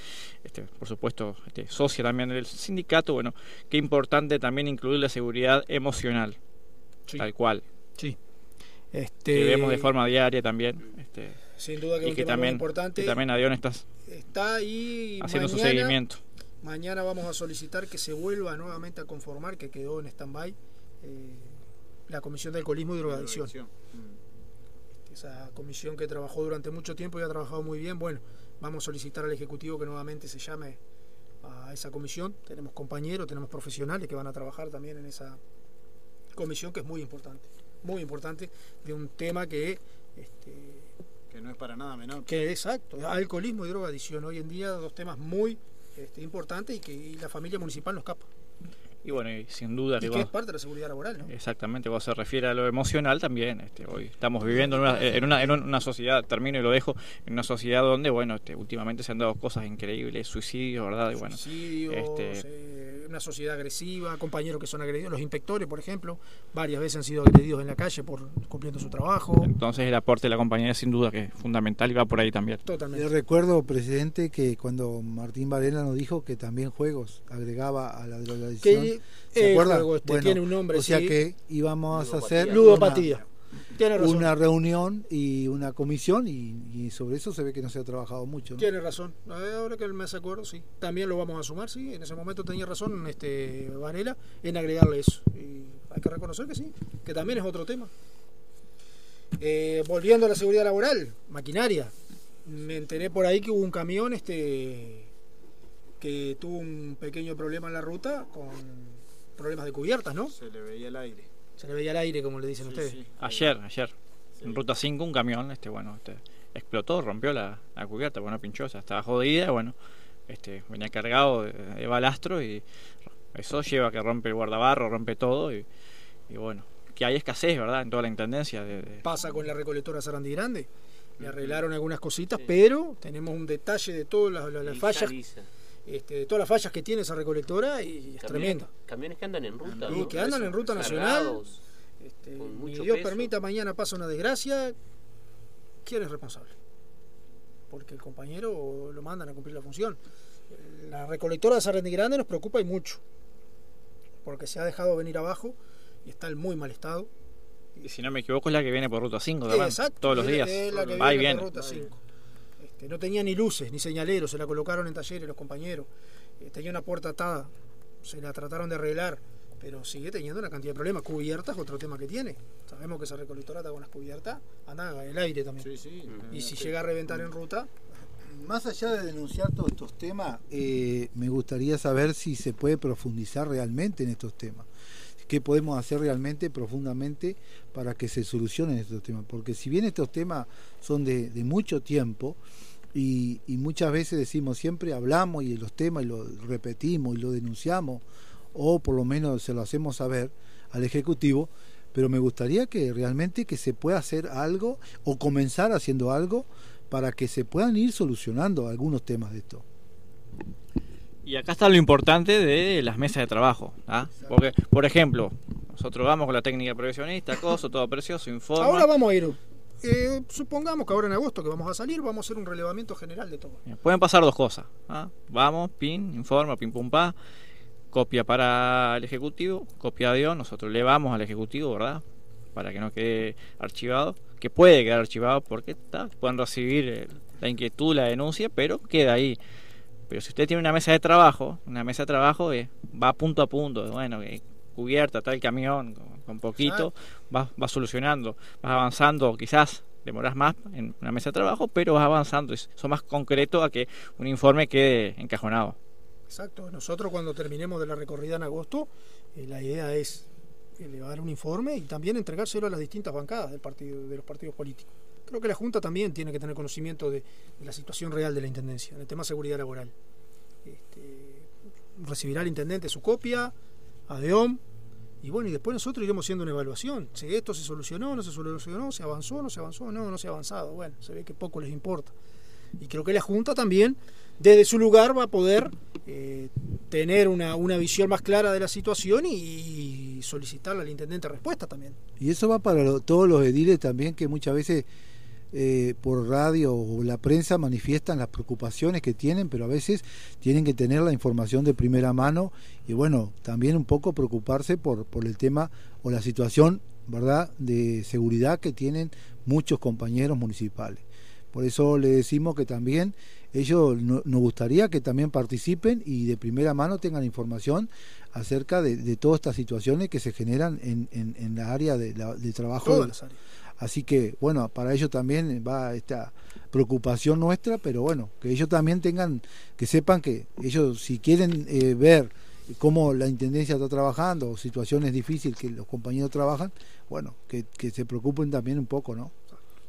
este, por supuesto, este, socia también del sindicato, bueno, qué importante también incluir la seguridad emocional, Sí. tal cual, Sí. Este, que vemos de forma diaria también, este, Sin duda que es y un que tema muy también, importante. que también Adión está Está ahí. haciendo su seguimiento. Mañana vamos a solicitar que se vuelva nuevamente a conformar, que quedó en stand-by, eh, la Comisión de Alcoholismo y Drogadicción. Mm. esa comisión que trabajó durante mucho tiempo y ha trabajado muy bien. Bueno, vamos a solicitar al Ejecutivo que nuevamente se llame a esa comisión. Tenemos compañeros, tenemos profesionales que van a trabajar también en esa comisión que es muy importante, muy importante de un tema que, este, Que no es para nada menor. que exacto, alcoholismo y drogadicción. Hoy en día dos temas muy este, importantes y que y la familia municipal no escapa. Y bueno, y sin duda Y que que es parte de la seguridad laboral, ¿no? Exactamente, cuando se refiere a lo emocional también, este, hoy estamos viviendo en una, en una, en una sociedad, termino y lo dejo, en una sociedad donde, bueno, este, últimamente se han dado cosas increíbles, suicidios, ¿verdad? Y bueno, Suicidios, este- eh, una sociedad agresiva, compañeros que son agredidos, los inspectores, por ejemplo, varias veces han sido agredidos en la calle por cumpliendo su trabajo. entonces el aporte de la compañía sin duda que es fundamental y va por ahí también. Totalmente. Yo recuerdo, presidente, que cuando Martín Varela nos dijo que también juegos agregaba a la drogadicción. Que ¿Se el acuerda? juego este Bueno, tiene un nombre, O sea sí. que íbamos a hacer Ludopatía. Tiene una, razón. una reunión y una comisión y, y sobre eso se ve que no se ha trabajado mucho. ¿no? Tiene razón. Eh, Ahora que me hace acuerdo, sí. También lo vamos a sumar, sí. En ese momento tenía razón este Varela en agregarle eso. Y hay que reconocer que sí, que también es otro tema. Eh, volviendo a la seguridad laboral, maquinaria. Me enteré por ahí que hubo un camión este que tuvo un pequeño problema en la ruta con problemas de cubiertas, ¿no? Se le veía el aire. Se le veía el aire, como le dicen Sí, ustedes. sí. Ayer, ayer, en Ruta 5 un camión, este, bueno, este, explotó, rompió la, la cubierta, bueno, pinchó, o sea, estaba jodida, bueno, este, venía cargado de, de balastro y eso lleva a que rompe el guardabarro, rompe todo y, y bueno, que hay escasez, ¿verdad? En toda la intendencia de, de- pasa con la recolectora Sarandí Grande. Le arreglaron algunas cositas, pero tenemos un detalle de todas las, las- fallas, lisa. Este, de todas las fallas que tiene esa recolectora y es Camiones- tremendo. Camiones que andan en ruta. Y ¿no? que andan en ruta nacional. Este, ni Dios peso. permita mañana pasa una desgracia, ¿quién es responsable? Porque el compañero lo mandan a cumplir la función. La recolectora de Sarandí Grande nos preocupa y mucho, porque se ha dejado venir abajo y está en muy mal estado. Y si no me equivoco es la que viene por ruta 5 Sí, también, exacto, todos los días. Va y viene viene. por ruta 5. Este, no tenía ni luces, ni señaleros, se la colocaron en talleres los compañeros. Eh, tenía una puerta atada, se la trataron de arreglar, pero sigue teniendo una cantidad de problemas. Cubiertas, otro tema que tiene. Sabemos que esa recolectora está con las cubiertas, anda el aire también. Sí, sí. Y si llega a reventar en ruta, Más allá de denunciar todos estos temas, eh, me gustaría saber si se puede profundizar realmente en estos temas. ¿Qué podemos hacer realmente profundamente para que se solucionen estos temas? Porque si bien estos temas son de, de mucho tiempo y, y muchas veces decimos siempre hablamos y los temas y lo repetimos y lo denunciamos o por lo menos se lo hacemos saber al Ejecutivo, pero me gustaría que realmente que se pueda hacer algo o comenzar haciendo algo para que se puedan ir solucionando algunos temas de esto. Y acá está lo importante de las mesas de trabajo. ¿ah? Porque, por ejemplo, nosotros vamos con la técnica previsionista, coso, todo precioso, informa. ahora vamos a ir. Eh, supongamos que ahora en agosto que vamos a salir, vamos a hacer un relevamiento general de todo. Pueden pasar dos cosas. ¿ah? Vamos, pin, informa, pin pum pa, copia para el ejecutivo, copia de nosotros le vamos al ejecutivo, ¿verdad? Para que no quede archivado, que puede quedar archivado porque está, pueden recibir eh, la inquietud, la denuncia, pero queda ahí. Pero si usted tiene una mesa de trabajo, una mesa de trabajo eh, va punto a punto, bueno, eh, cubierta, tal camión, con, poquito, vas va solucionando, vas avanzando, quizás demoras más en una mesa de trabajo, pero vas avanzando, es eso más concreto a que un informe quede encajonado. Exacto. Nosotros cuando terminemos de la recorrida en agosto, eh, la idea es elevar un informe y también entregárselo a las distintas bancadas del partido, de los partidos políticos. Creo que la Junta también tiene que tener conocimiento de, de la situación real de la Intendencia, en el tema seguridad laboral. Este, recibirá el intendente su copia, ADEOM, y bueno, y después nosotros iremos haciendo una evaluación. Si esto se solucionó, no se solucionó, se avanzó, no se avanzó, no, no se ha avanzado. Bueno, se ve que poco les importa. Y creo que la Junta también, desde su lugar, va a poder eh, tener una, una visión más clara de la situación y, y solicitarle al intendente respuesta también. Y eso va para todos los ediles también que muchas veces eh, por radio o la prensa manifiestan las preocupaciones que tienen, pero a veces tienen que tener la información de primera mano y bueno, también un poco preocuparse por, por el tema o la situación, ¿verdad?, de seguridad que tienen muchos compañeros municipales. Por eso le decimos que también ellos no- nos gustaría que también participen y de primera mano tengan información acerca de, de todas estas situaciones que se generan en, en, en la área de, la- de trabajo. Todas las áreas. Así que, bueno, para ellos también va esta preocupación nuestra, pero bueno, que ellos también tengan, que sepan que ellos si quieren eh, ver cómo la Intendencia está trabajando situaciones difíciles que los compañeros trabajan, bueno, que, que se preocupen también un poco, ¿no?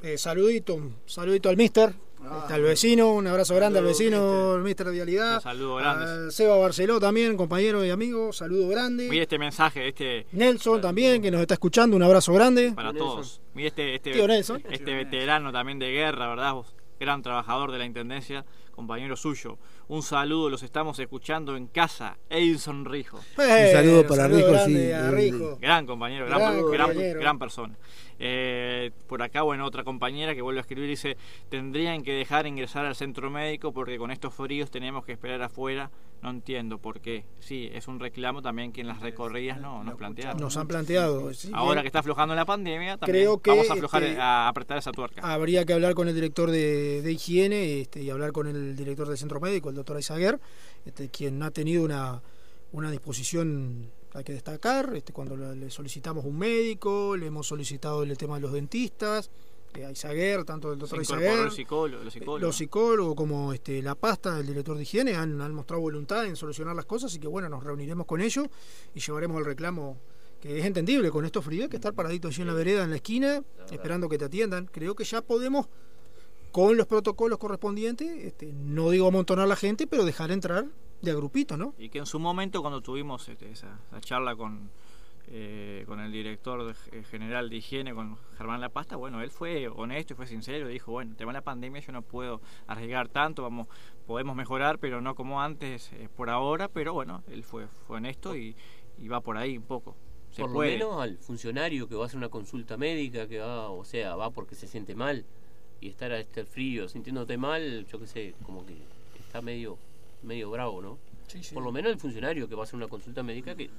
Eh, saludito, saludito al mister, este, al vecino, un abrazo grande al vecino, el mister de Vialidad. Un saludo grande. Al Seba Barceló también, compañero y amigo, saludo grande. Mire este mensaje, este Nelson también, que nos está escuchando, un abrazo grande. para todos. Mire este, este, Tío Nelson. este veterano también de guerra, ¿verdad? Vos, gran trabajador de la Intendencia, compañero suyo. Un saludo, los estamos escuchando en casa, Edison Rijo. Bueno, saludo para saludo Rijo, sí, a el- Rijo. Gran compañero, gran, Gran gran, compañero. gran persona. Eh, por acá, bueno, otra compañera que vuelve a escribir dice, tendrían que dejar ingresar al centro médico porque con estos fríos tenemos que esperar afuera. No entiendo por qué. Sí, es un reclamo también que en las recorridas no nos plantearon. Nos han planteado. sí, Ahora bien. que está aflojando la pandemia, también Creo que, vamos a aflojar, este, a apretar esa tuerca. Habría que hablar con el director de, de higiene este, y hablar con el director del centro médico, el doctor Aizaguer, este, quien ha tenido una, una disposición, hay que destacar, este, cuando le solicitamos un médico, le hemos solicitado el tema de los dentistas, eh, Aizaguer, tanto el Se doctor Aizaguer, los eh, psicólogos. los psicólogos como este, la pasta, el director de higiene, han, han mostrado voluntad en solucionar las cosas, así que bueno, nos reuniremos con ellos y llevaremos el reclamo que es entendible con estos fríos, que estar paradito allí en la vereda, en la esquina, esperando que te atiendan. Creo que ya podemos, con los protocolos correspondientes, este, no digo amontonar la gente, pero dejar entrar de a grupito, ¿no? Y que en su momento, cuando tuvimos este, esa, esa charla con, eh, con el director de- eh, general de higiene, con Germán La Pasta, bueno, él fue honesto y fue sincero. Dijo, bueno, el tema de la pandemia yo no puedo arriesgar tanto, vamos podemos mejorar, pero no como antes eh, por ahora. Pero bueno, él fue, fue honesto y, y va por ahí un poco. Se por puede. lo menos al funcionario que va a hacer una consulta médica, que va, o sea, va porque se siente mal y estar a este frío sintiéndote mal, yo qué sé, como que está medio medio bravo, ¿no? Sí, sí. Por lo menos el funcionario que va a hacer una consulta médica que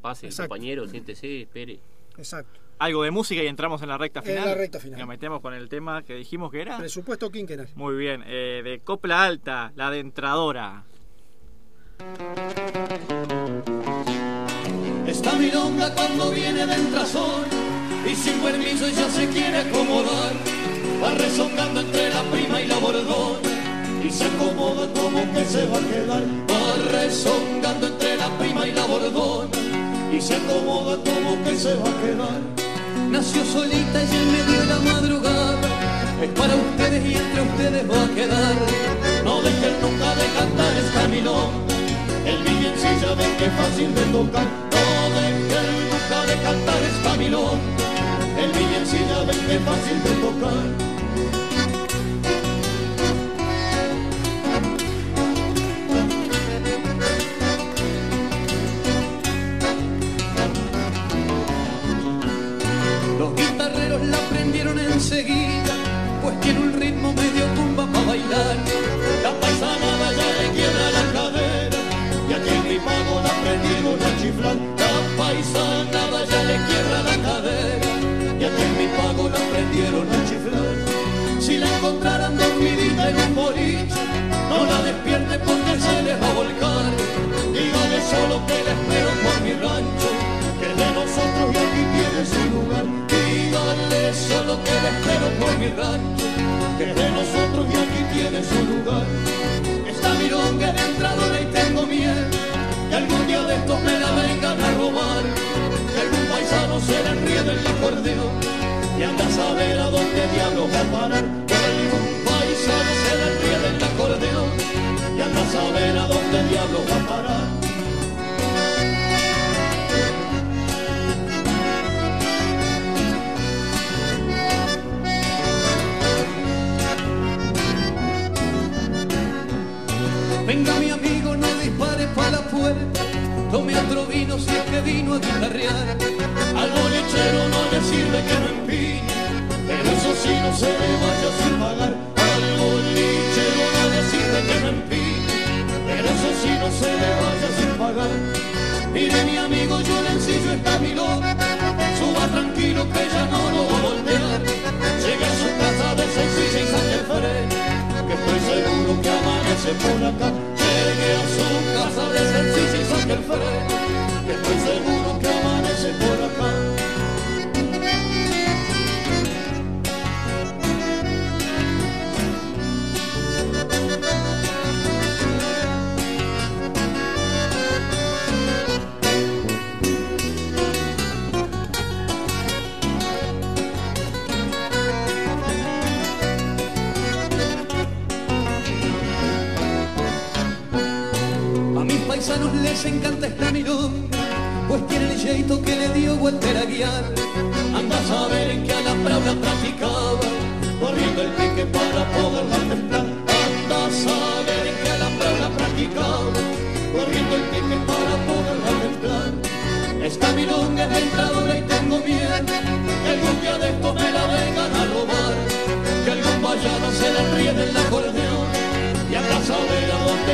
pase, Exacto. compañero, siéntese, espere. Exacto. Algo de música y entramos en la recta En final. la recta final. Nos metemos con el tema que dijimos que era. Presupuesto quinquenal. Muy bien, eh, de Copla Alta, la adentradora. Esta milonga cuando viene del trazón y sin permiso ella se quiere acomodar. Va rezongando entre la prima y la bordona y se acomoda como que se va a quedar. Va rezongando entre la prima y la bordona y se acomoda como que se va a quedar. Nació solita y en medio de la madrugada. Es para ustedes y entre ustedes va a quedar. No dejen nunca de cantar esta milonga. El villancico ven que fácil de tocar. No dejen nunca de cantar esta milonga. Villancico ven que fácil de tocar. Los guitarreros la aprendieron enseguida, pues tiene un ritmo medio tumba para bailar. La despierte porque se les va a volcar. Dígale solo que la espero por mi rancho, que de nosotros y aquí tiene su lugar. Dígale solo que la espero por mi rancho, que de nosotros y aquí tiene su lugar. Esta milonga de entradora y tengo miedo, que algún día de estos me la vengan a robar. Que algún paisano se le enriede el acordeón y anda a saber a dónde diablos va a parar.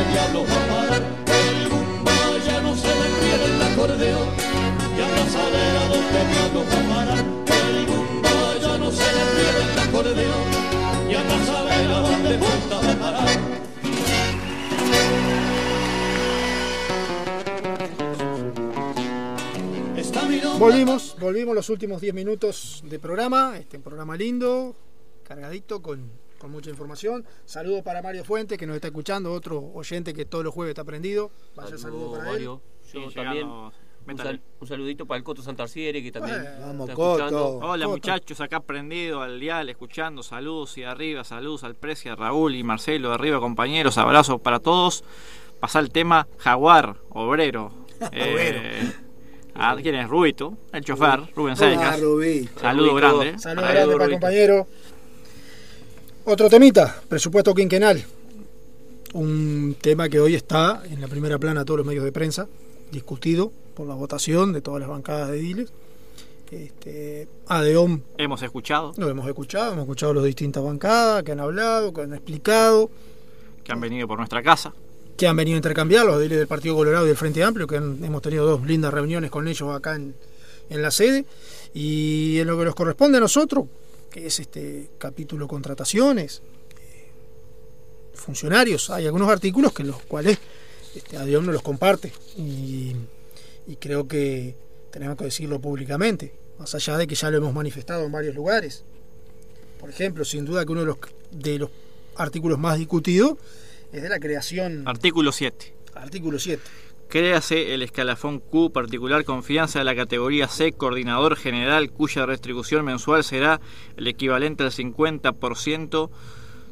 Dónde diablos va a parar. Algún vallano se le ríe del acordeón y a saber a dónde diablos va a parar. Algún vallano se le ríe del acordeón y a saber a dónde puta va a parar. Volvimos, volvimos los últimos 10 minutos de programa, este programa lindo, cargadito con, con mucha información. Saludo para Mario Fuentes que nos está escuchando, otro oyente que todos los jueves está prendido. Vaya saludo para él. Mario. Yo Sí, también. llegando- Un, métale. sal- un saludito para el Coto Santarciere que también Bueno, Vamos, está Coto. escuchando. Hola Coto. muchachos, acá prendido al dial, escuchando, saludos y arriba, saludos al Precia, Raúl y Marcelo, arriba compañeros, abrazos para todos. Pasar el tema Jaguar, obrero. Eh, a- ¿Quién es? Rubito, el chofer, Rubén. Rubí. Saludo Rubito. grande. Saludos Para grande para el compañero. Otro temita, presupuesto quinquenal. Un tema que hoy está en la primera plana de todos los medios de prensa. discutido por la votación de todas las bancadas de ediles. Este, ADEOM Hemos escuchado lo hemos escuchado, hemos escuchado las distintas bancadas que han hablado, que han explicado, que han venido por nuestra casa. que han venido a intercambiar los ediles del Partido Colorado y del Frente Amplio, que han- hemos tenido dos lindas reuniones con ellos acá en, en la sede. Y en lo que nos corresponde a nosotros, que es este capítulo contrataciones, eh, funcionarios, hay algunos artículos que los cuales este, ADEOM no los comparte. Y, y creo que tenemos que decirlo públicamente, más allá de que ya lo hemos manifestado en varios lugares. Por ejemplo, sin duda que uno de los, de los artículos más discutidos es de la creación. Artículo 7. Artículo 7. Créase el escalafón Q, particular confianza de la categoría C, coordinador general, cuya retribución mensual será el equivalente al 50%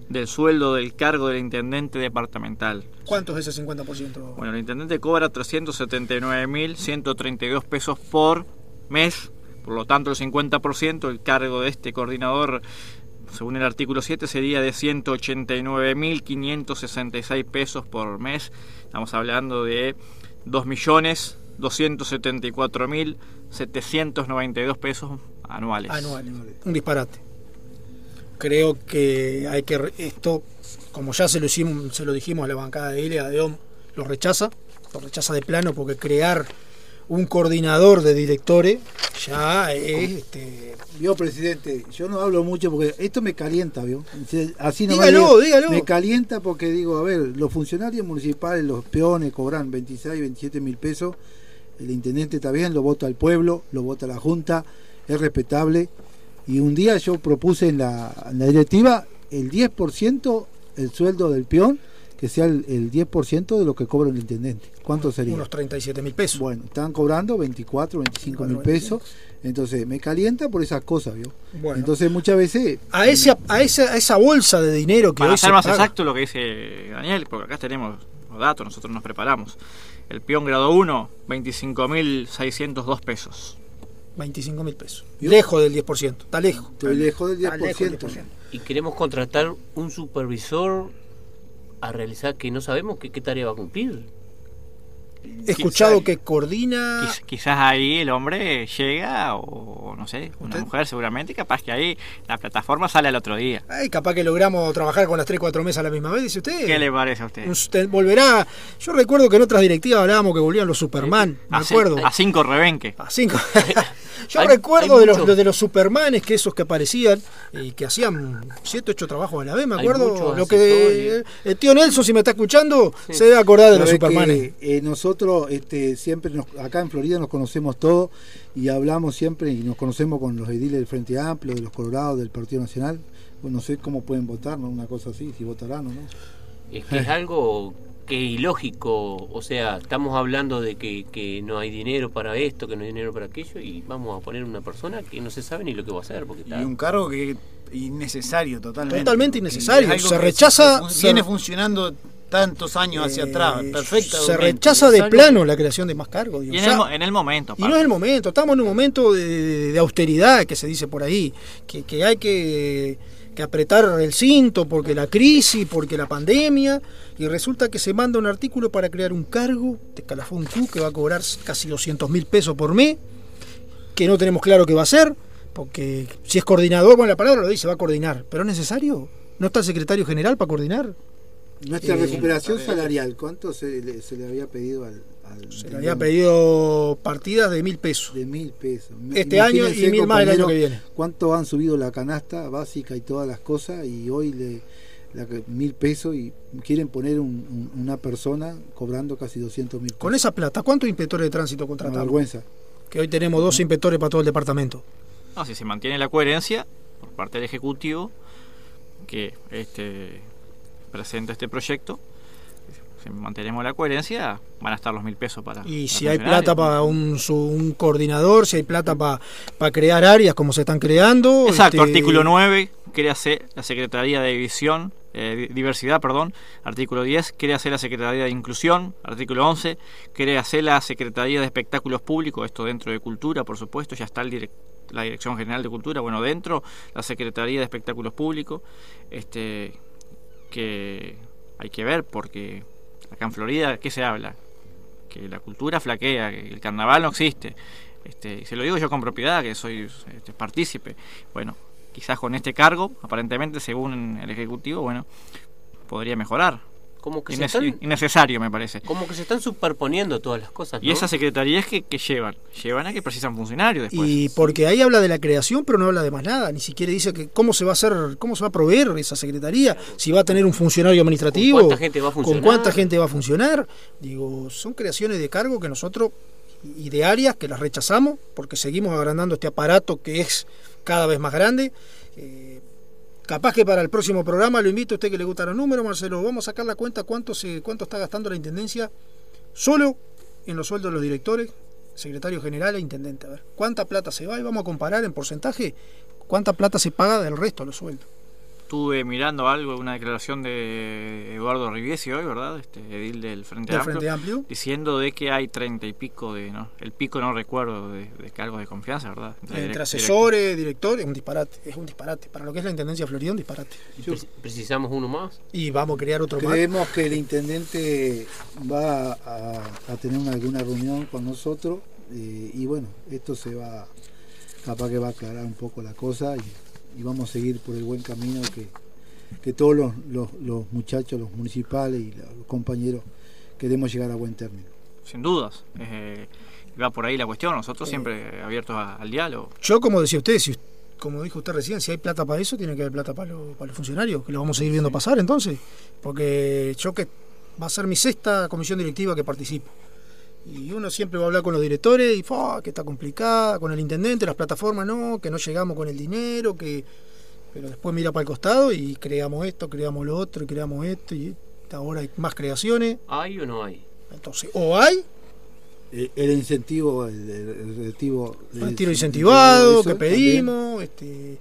del sueldo del cargo del intendente departamental. ¿Cuánto es ese 50%? Bueno, el intendente cobra 379.132 pesos por mes, por lo tanto el 50%, el cargo de este coordinador, según el artículo 7, sería de 189.566 pesos por mes. Estamos hablando de 2.274.792 pesos anuales. Anuales. Un disparate. Creo que hay que esto, como ya se lo hicimos, se lo dijimos a la bancada de ILE, ADEOM lo rechaza, lo rechaza de plano porque crear un coordinador de directores ya es este, Vio, presidente, yo no hablo mucho porque esto me calienta, ¿vio? Así no Dígalo, dígalo. Me calienta porque digo, a ver, los funcionarios municipales, los peones cobran 26, 27 mil pesos. El intendente está bien, lo vota el pueblo, lo vota la junta, es respetable. Y un día yo propuse en la, en la directiva el 10% el sueldo del peón, que sea el, el 10% de lo que cobra el intendente. ¿Cuánto sería? unos 37 mil pesos. Bueno, están cobrando 24, 25 mil 24, pesos. Entonces me calienta por esas cosas, ¿vio? Bueno. Entonces muchas veces a, ese, a, esa, a esa bolsa de dinero que Para hoy ser se más paga, exacto lo que dice Daniel, porque acá tenemos los datos, nosotros nos preparamos. El peón grado 1, 25.602 pesos. 25 mil pesos. Lejos del 10%, está lejos. estoy lejos del lejos del 10%. Y queremos contratar un supervisor a realizar que no sabemos qué, qué tarea va a cumplir. He escuchado que coordina. Quiz- quizás ahí el hombre llega, o no sé, una ¿Usted? mujer seguramente, y capaz que ahí la plataforma sale al otro día. Ay, capaz que logramos trabajar con las 3 4 mesas a la misma vez, dice usted. ¿Qué le parece a usted? Usted volverá. Yo recuerdo que en otras directivas hablábamos que volvían los Superman, me A, acuerdo. a cinco rebenque. A cinco. Yo Hay- recuerdo hay de los, de los Supermanes, que esos que aparecían y que hacían 7, 8 trabajos a la vez, me acuerdo. Lo que el tío Nelson, si me está escuchando, se debe acordar de los que, Supermanes. eh, nosotros este, siempre, nos- acá en Florida nos conocemos todos y hablamos siempre y nos conocemos con los ediles del Frente Amplio, de los Colorados, del Partido Nacional. No sé cómo pueden votar, ¿no? Una cosa así, si votarán o no. Es que es algo que ilógico, o sea, estamos hablando de que, que no hay dinero para esto, que no hay dinero para aquello, y vamos a poner una persona que no se sabe ni lo que va a hacer, porque está... Y un cargo que innecesario totalmente. Totalmente innecesario. Se que rechaza- se- viene funcionando tantos años hacia Eh, atrás, perfecta. Se rechaza de plano la creación de más cargos. Y en, el, mo- en el momento, Y no es el momento, estamos en un momento de, de austeridad que se dice por ahí, que, que hay que, que apretar el cinto porque la crisis, porque la pandemia, y resulta que se manda un artículo para crear un cargo de escalafón Q que va a cobrar casi 200 mil pesos por mes, que no tenemos claro qué va a hacer, porque si es coordinador, bueno, la palabra lo dice, va a coordinar, pero es necesario, ¿no está el secretario general para coordinar? Nuestra Eh, recuperación salarial, ¿cuánto se le, se le había pedido al, al Se le había pedido partidas de mil pesos. de mil pesos? Este año y mil más el año que viene. ¿Cuánto han subido la canasta básica y todas las cosas? Y hoy le la mil pesos y quieren poner un- un- una persona cobrando casi 200 mil pesos. Con esa plata, ¿cuántos inspectores de tránsito Una contratamos? vergüenza. Que hoy tenemos dos inspectores para todo el departamento. No, si se mantiene la coherencia por parte del Ejecutivo que este presenta este proyecto, mantenemos la coherencia, van a estar los mil pesos para. Y si hay plata para un, su- un coordinador, si hay plata para crear áreas como se están creando. Exacto, este, artículo 9, créase la Secretaría de División, eh, di- Diversidad, perdón. Artículo 10, créase la Secretaría de Inclusión. Artículo 11, créase la Secretaría de Espectáculos Públicos, esto dentro de Cultura, por supuesto, ya está el direc- la Dirección General de Cultura, bueno, dentro la Secretaría de Espectáculos Públicos, este que hay que ver porque acá en Florida, ¿qué se habla? que la cultura flaquea, que el carnaval no existe. Este, se lo digo yo con propiedad, que soy este, partícipe. Bueno, quizás con este cargo, aparentemente, según el Ejecutivo, bueno, podría mejorar. Como que se están- Innecesario, me parece. Como que se están superponiendo todas las cosas. Y esas secretarías que, que llevan, llevan a que precisan funcionarios después. Y porque ahí habla de la creación, pero no habla de más nada. Ni siquiera dice que cómo se va a hacer, cómo se va a proveer esa secretaría, si va a tener un funcionario administrativo, ¿Con cuánta gente va a con funcionar? cuánta gente va a funcionar. Digo, son creaciones de cargo que nosotros y de áreas que las rechazamos porque seguimos agrandando este aparato que es cada vez más grande. Eh, capaz que para el próximo programa lo invito a usted que le gustan los números, Marcelo. Vamos a sacar la cuenta cuánto se cuánto está gastando la intendencia solo en los sueldos de los directores, secretario general e intendente. A ver, cuánta plata se va y vamos a comparar en porcentaje cuánta plata se paga del resto de los sueldos. Estuve mirando algo, una declaración de Eduardo Riviesi hoy, ¿verdad? Este edil del Frente, Del Amplio, Frente Amplio. diciendo de que hay treinta y pico de, ¿no? El pico no recuerdo de, de cargos de confianza, ¿verdad? Entre direct- asesores, directores, es un disparate, es un disparate. Para lo que es la Intendencia de Florida, un disparate. Pre- ¿Precisamos uno más? Y vamos a crear otro más. Creemos que el intendente va a, a tener una, alguna reunión con nosotros eh, y bueno, esto se va, capaz que va a aclarar un poco la cosa y, y vamos a seguir por el buen camino que, que todos los, los- los muchachos, los municipales y los compañeros queremos llegar a buen término. Sin dudas. Eh, va por ahí la cuestión. Nosotros siempre abiertos a- al diálogo. Yo, como decía usted, si, como dijo usted recién, si hay plata para eso, tiene que haber plata para, los- para los funcionarios, que lo vamos a seguir viendo pasar entonces. Porque yo que va a ser mi sexta comisión directiva que participo. Y uno siempre va a hablar con los directores y "Fua, que está complicada, con el intendente, las plataformas no, que no llegamos con el dinero, que pero después mira para el costado y creamos esto, creamos lo otro, y creamos esto, y ahora hay más creaciones. ¿Hay o no hay? Entonces, o hay Eh, El incentivo, el, el- el retiro, incentivado eso que también. pedimos, este,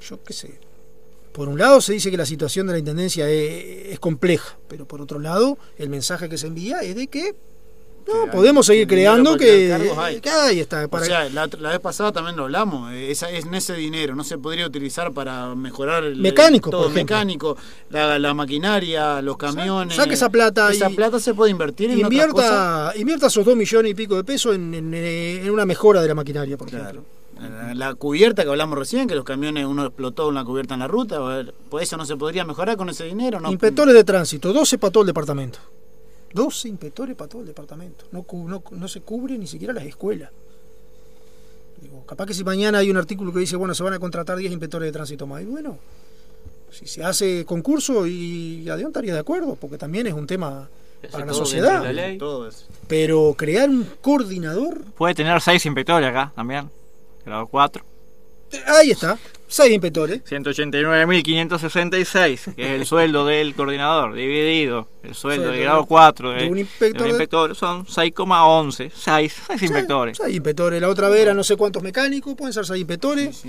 yo qué sé. Por un lado se dice que la situación de la intendencia es, es compleja, pero por otro lado el mensaje que se envía es de que no, podemos seguir creando que, que ahí está. Para o sea, la, la vez pasada también lo hablamos. eh, Esa, es, ese dinero no se podría utilizar para mejorar el Mecánico, todo por mecánico, la, la maquinaria, los camiones. saque esa plata Esa y- plata se puede invertir en otras cosas. invierta, invierta esos dos millones y pico de pesos en, en- en una mejora de la maquinaria, por ejemplo. La, la cubierta que hablamos recién, que los camiones uno explotó una cubierta en la ruta, ver, pues eso no se podría mejorar con ese dinero, ¿no? Inspectores de tránsito, 12 para todo el departamento. 12 inspectores para todo el departamento. No, cu- no, no se cubre ni siquiera las escuelas. Digo, capaz que si mañana hay un artículo que dice, bueno, se van a contratar 10 inspectores de tránsito más. Y bueno, si se hace concurso y Adión estaría de acuerdo, porque también es un tema para la sociedad. la ley. Todo eso. Pero crear un coordinador, Puede tener seis inspectores acá también. Grado 4. Ahí está, 6 inspectores. 189.566, que es el sueldo del coordinador, dividido el sueldo de grado de- 4 de, de un de inspector un de- inspector, son 6,11. 6, 6 inspectores. 6 inspectores. La otra vez eran no sé cuántos mecánicos, pueden ser 6 inspectores.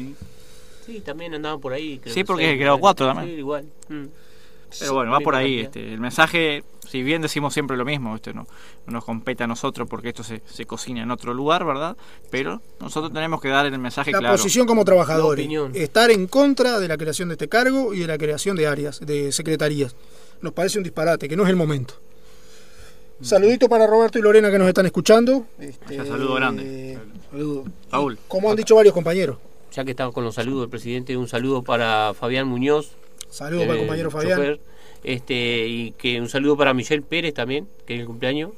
Sí, también andaban por ahí. creo Sí, que porque es el grado igual. 4 también. Sí, igual. Mm. Pero bueno, va por ahí. Este, el mensaje, si bien decimos siempre lo mismo, este, no, no nos compete a nosotros porque esto se, se cocina en otro lugar, ¿verdad? Pero nosotros tenemos que dar el mensaje La claro. posición como trabajadores. La. Estar en contra de la creación de este cargo y de la creación de áreas, de secretarías. Nos parece un disparate, que no es el momento. Saludito para Roberto y Lorena que nos están escuchando. Este, Un saludo grande. Saludos. Paul. Como han dicho varios compañeros. Ya que estamos con los saludos del presidente, un saludo para Fabián Muñoz. Saludos para el eh, compañero Fabián. chofer, este, y que un saludo para Michelle Pérez también, que es el cumpleaños,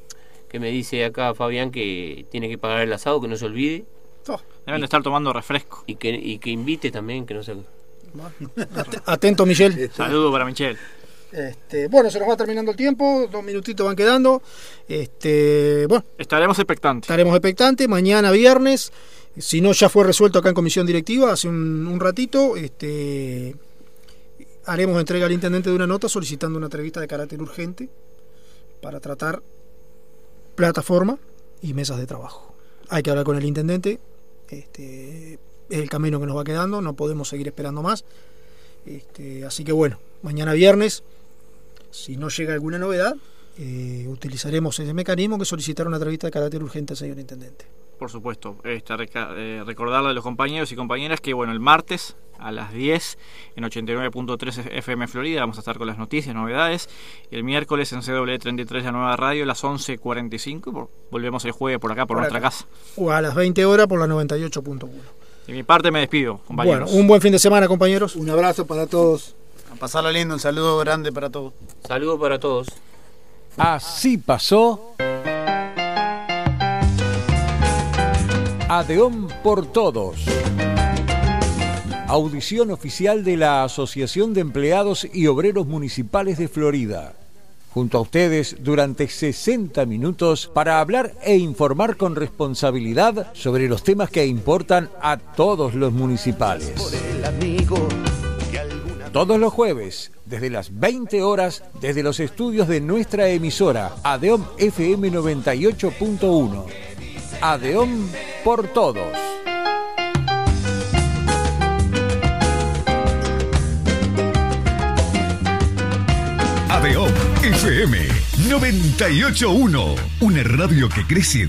que me dice acá Fabián que tiene que pagar el asado, que no se olvide, Oh, Deben de estar tomando refresco. y que, y que invite también, que no se... at- atento, Michelle. Saludo para Michelle. Este, bueno, se nos va terminando el tiempo, dos minutitos van quedando. Este, bueno, Estaremos expectantes. estaremos expectantes. Mañana viernes, si no ya fue resuelto acá en comisión directiva hace un, un ratito, este, haremos entrega al intendente de una nota solicitando una entrevista de carácter urgente para tratar plataforma y mesas de trabajo. Hay que hablar con el intendente. Este, es el camino que nos va quedando, no podemos seguir esperando más. Este, así que bueno, mañana viernes, si no llega alguna novedad, eh, utilizaremos ese mecanismo que solicitar una entrevista de carácter urgente al señor intendente. Por supuesto, este, eh, recordarle a los compañeros y compañeras que bueno, el martes a las 10 en 89.3 FM Florida. Vamos a estar con las noticias, novedades. Y el miércoles en CW33 La Nueva Radio a las 11.45. Volvemos el jueves por acá, por, nuestra casa. O a las 20 horas por la 98.1. De mi parte me despido, compañeros. Bueno, un buen fin de semana, compañeros. Un abrazo para todos. A pasarla lindo, un saludo grande para todos. Saludo para todos. Así pasó. Adeón por todos. Audición oficial de la Asociación de Empleados y Obreros Municipales de Florida. Junto a ustedes durante 60 minutos para hablar e informar con responsabilidad sobre los temas que importan a todos los municipales. Todos los jueves, desde las 20 horas, desde los estudios de nuestra emisora, Adeom FM 98.1. Adeom por todos. Adeom FM 98.1. Una radio que crece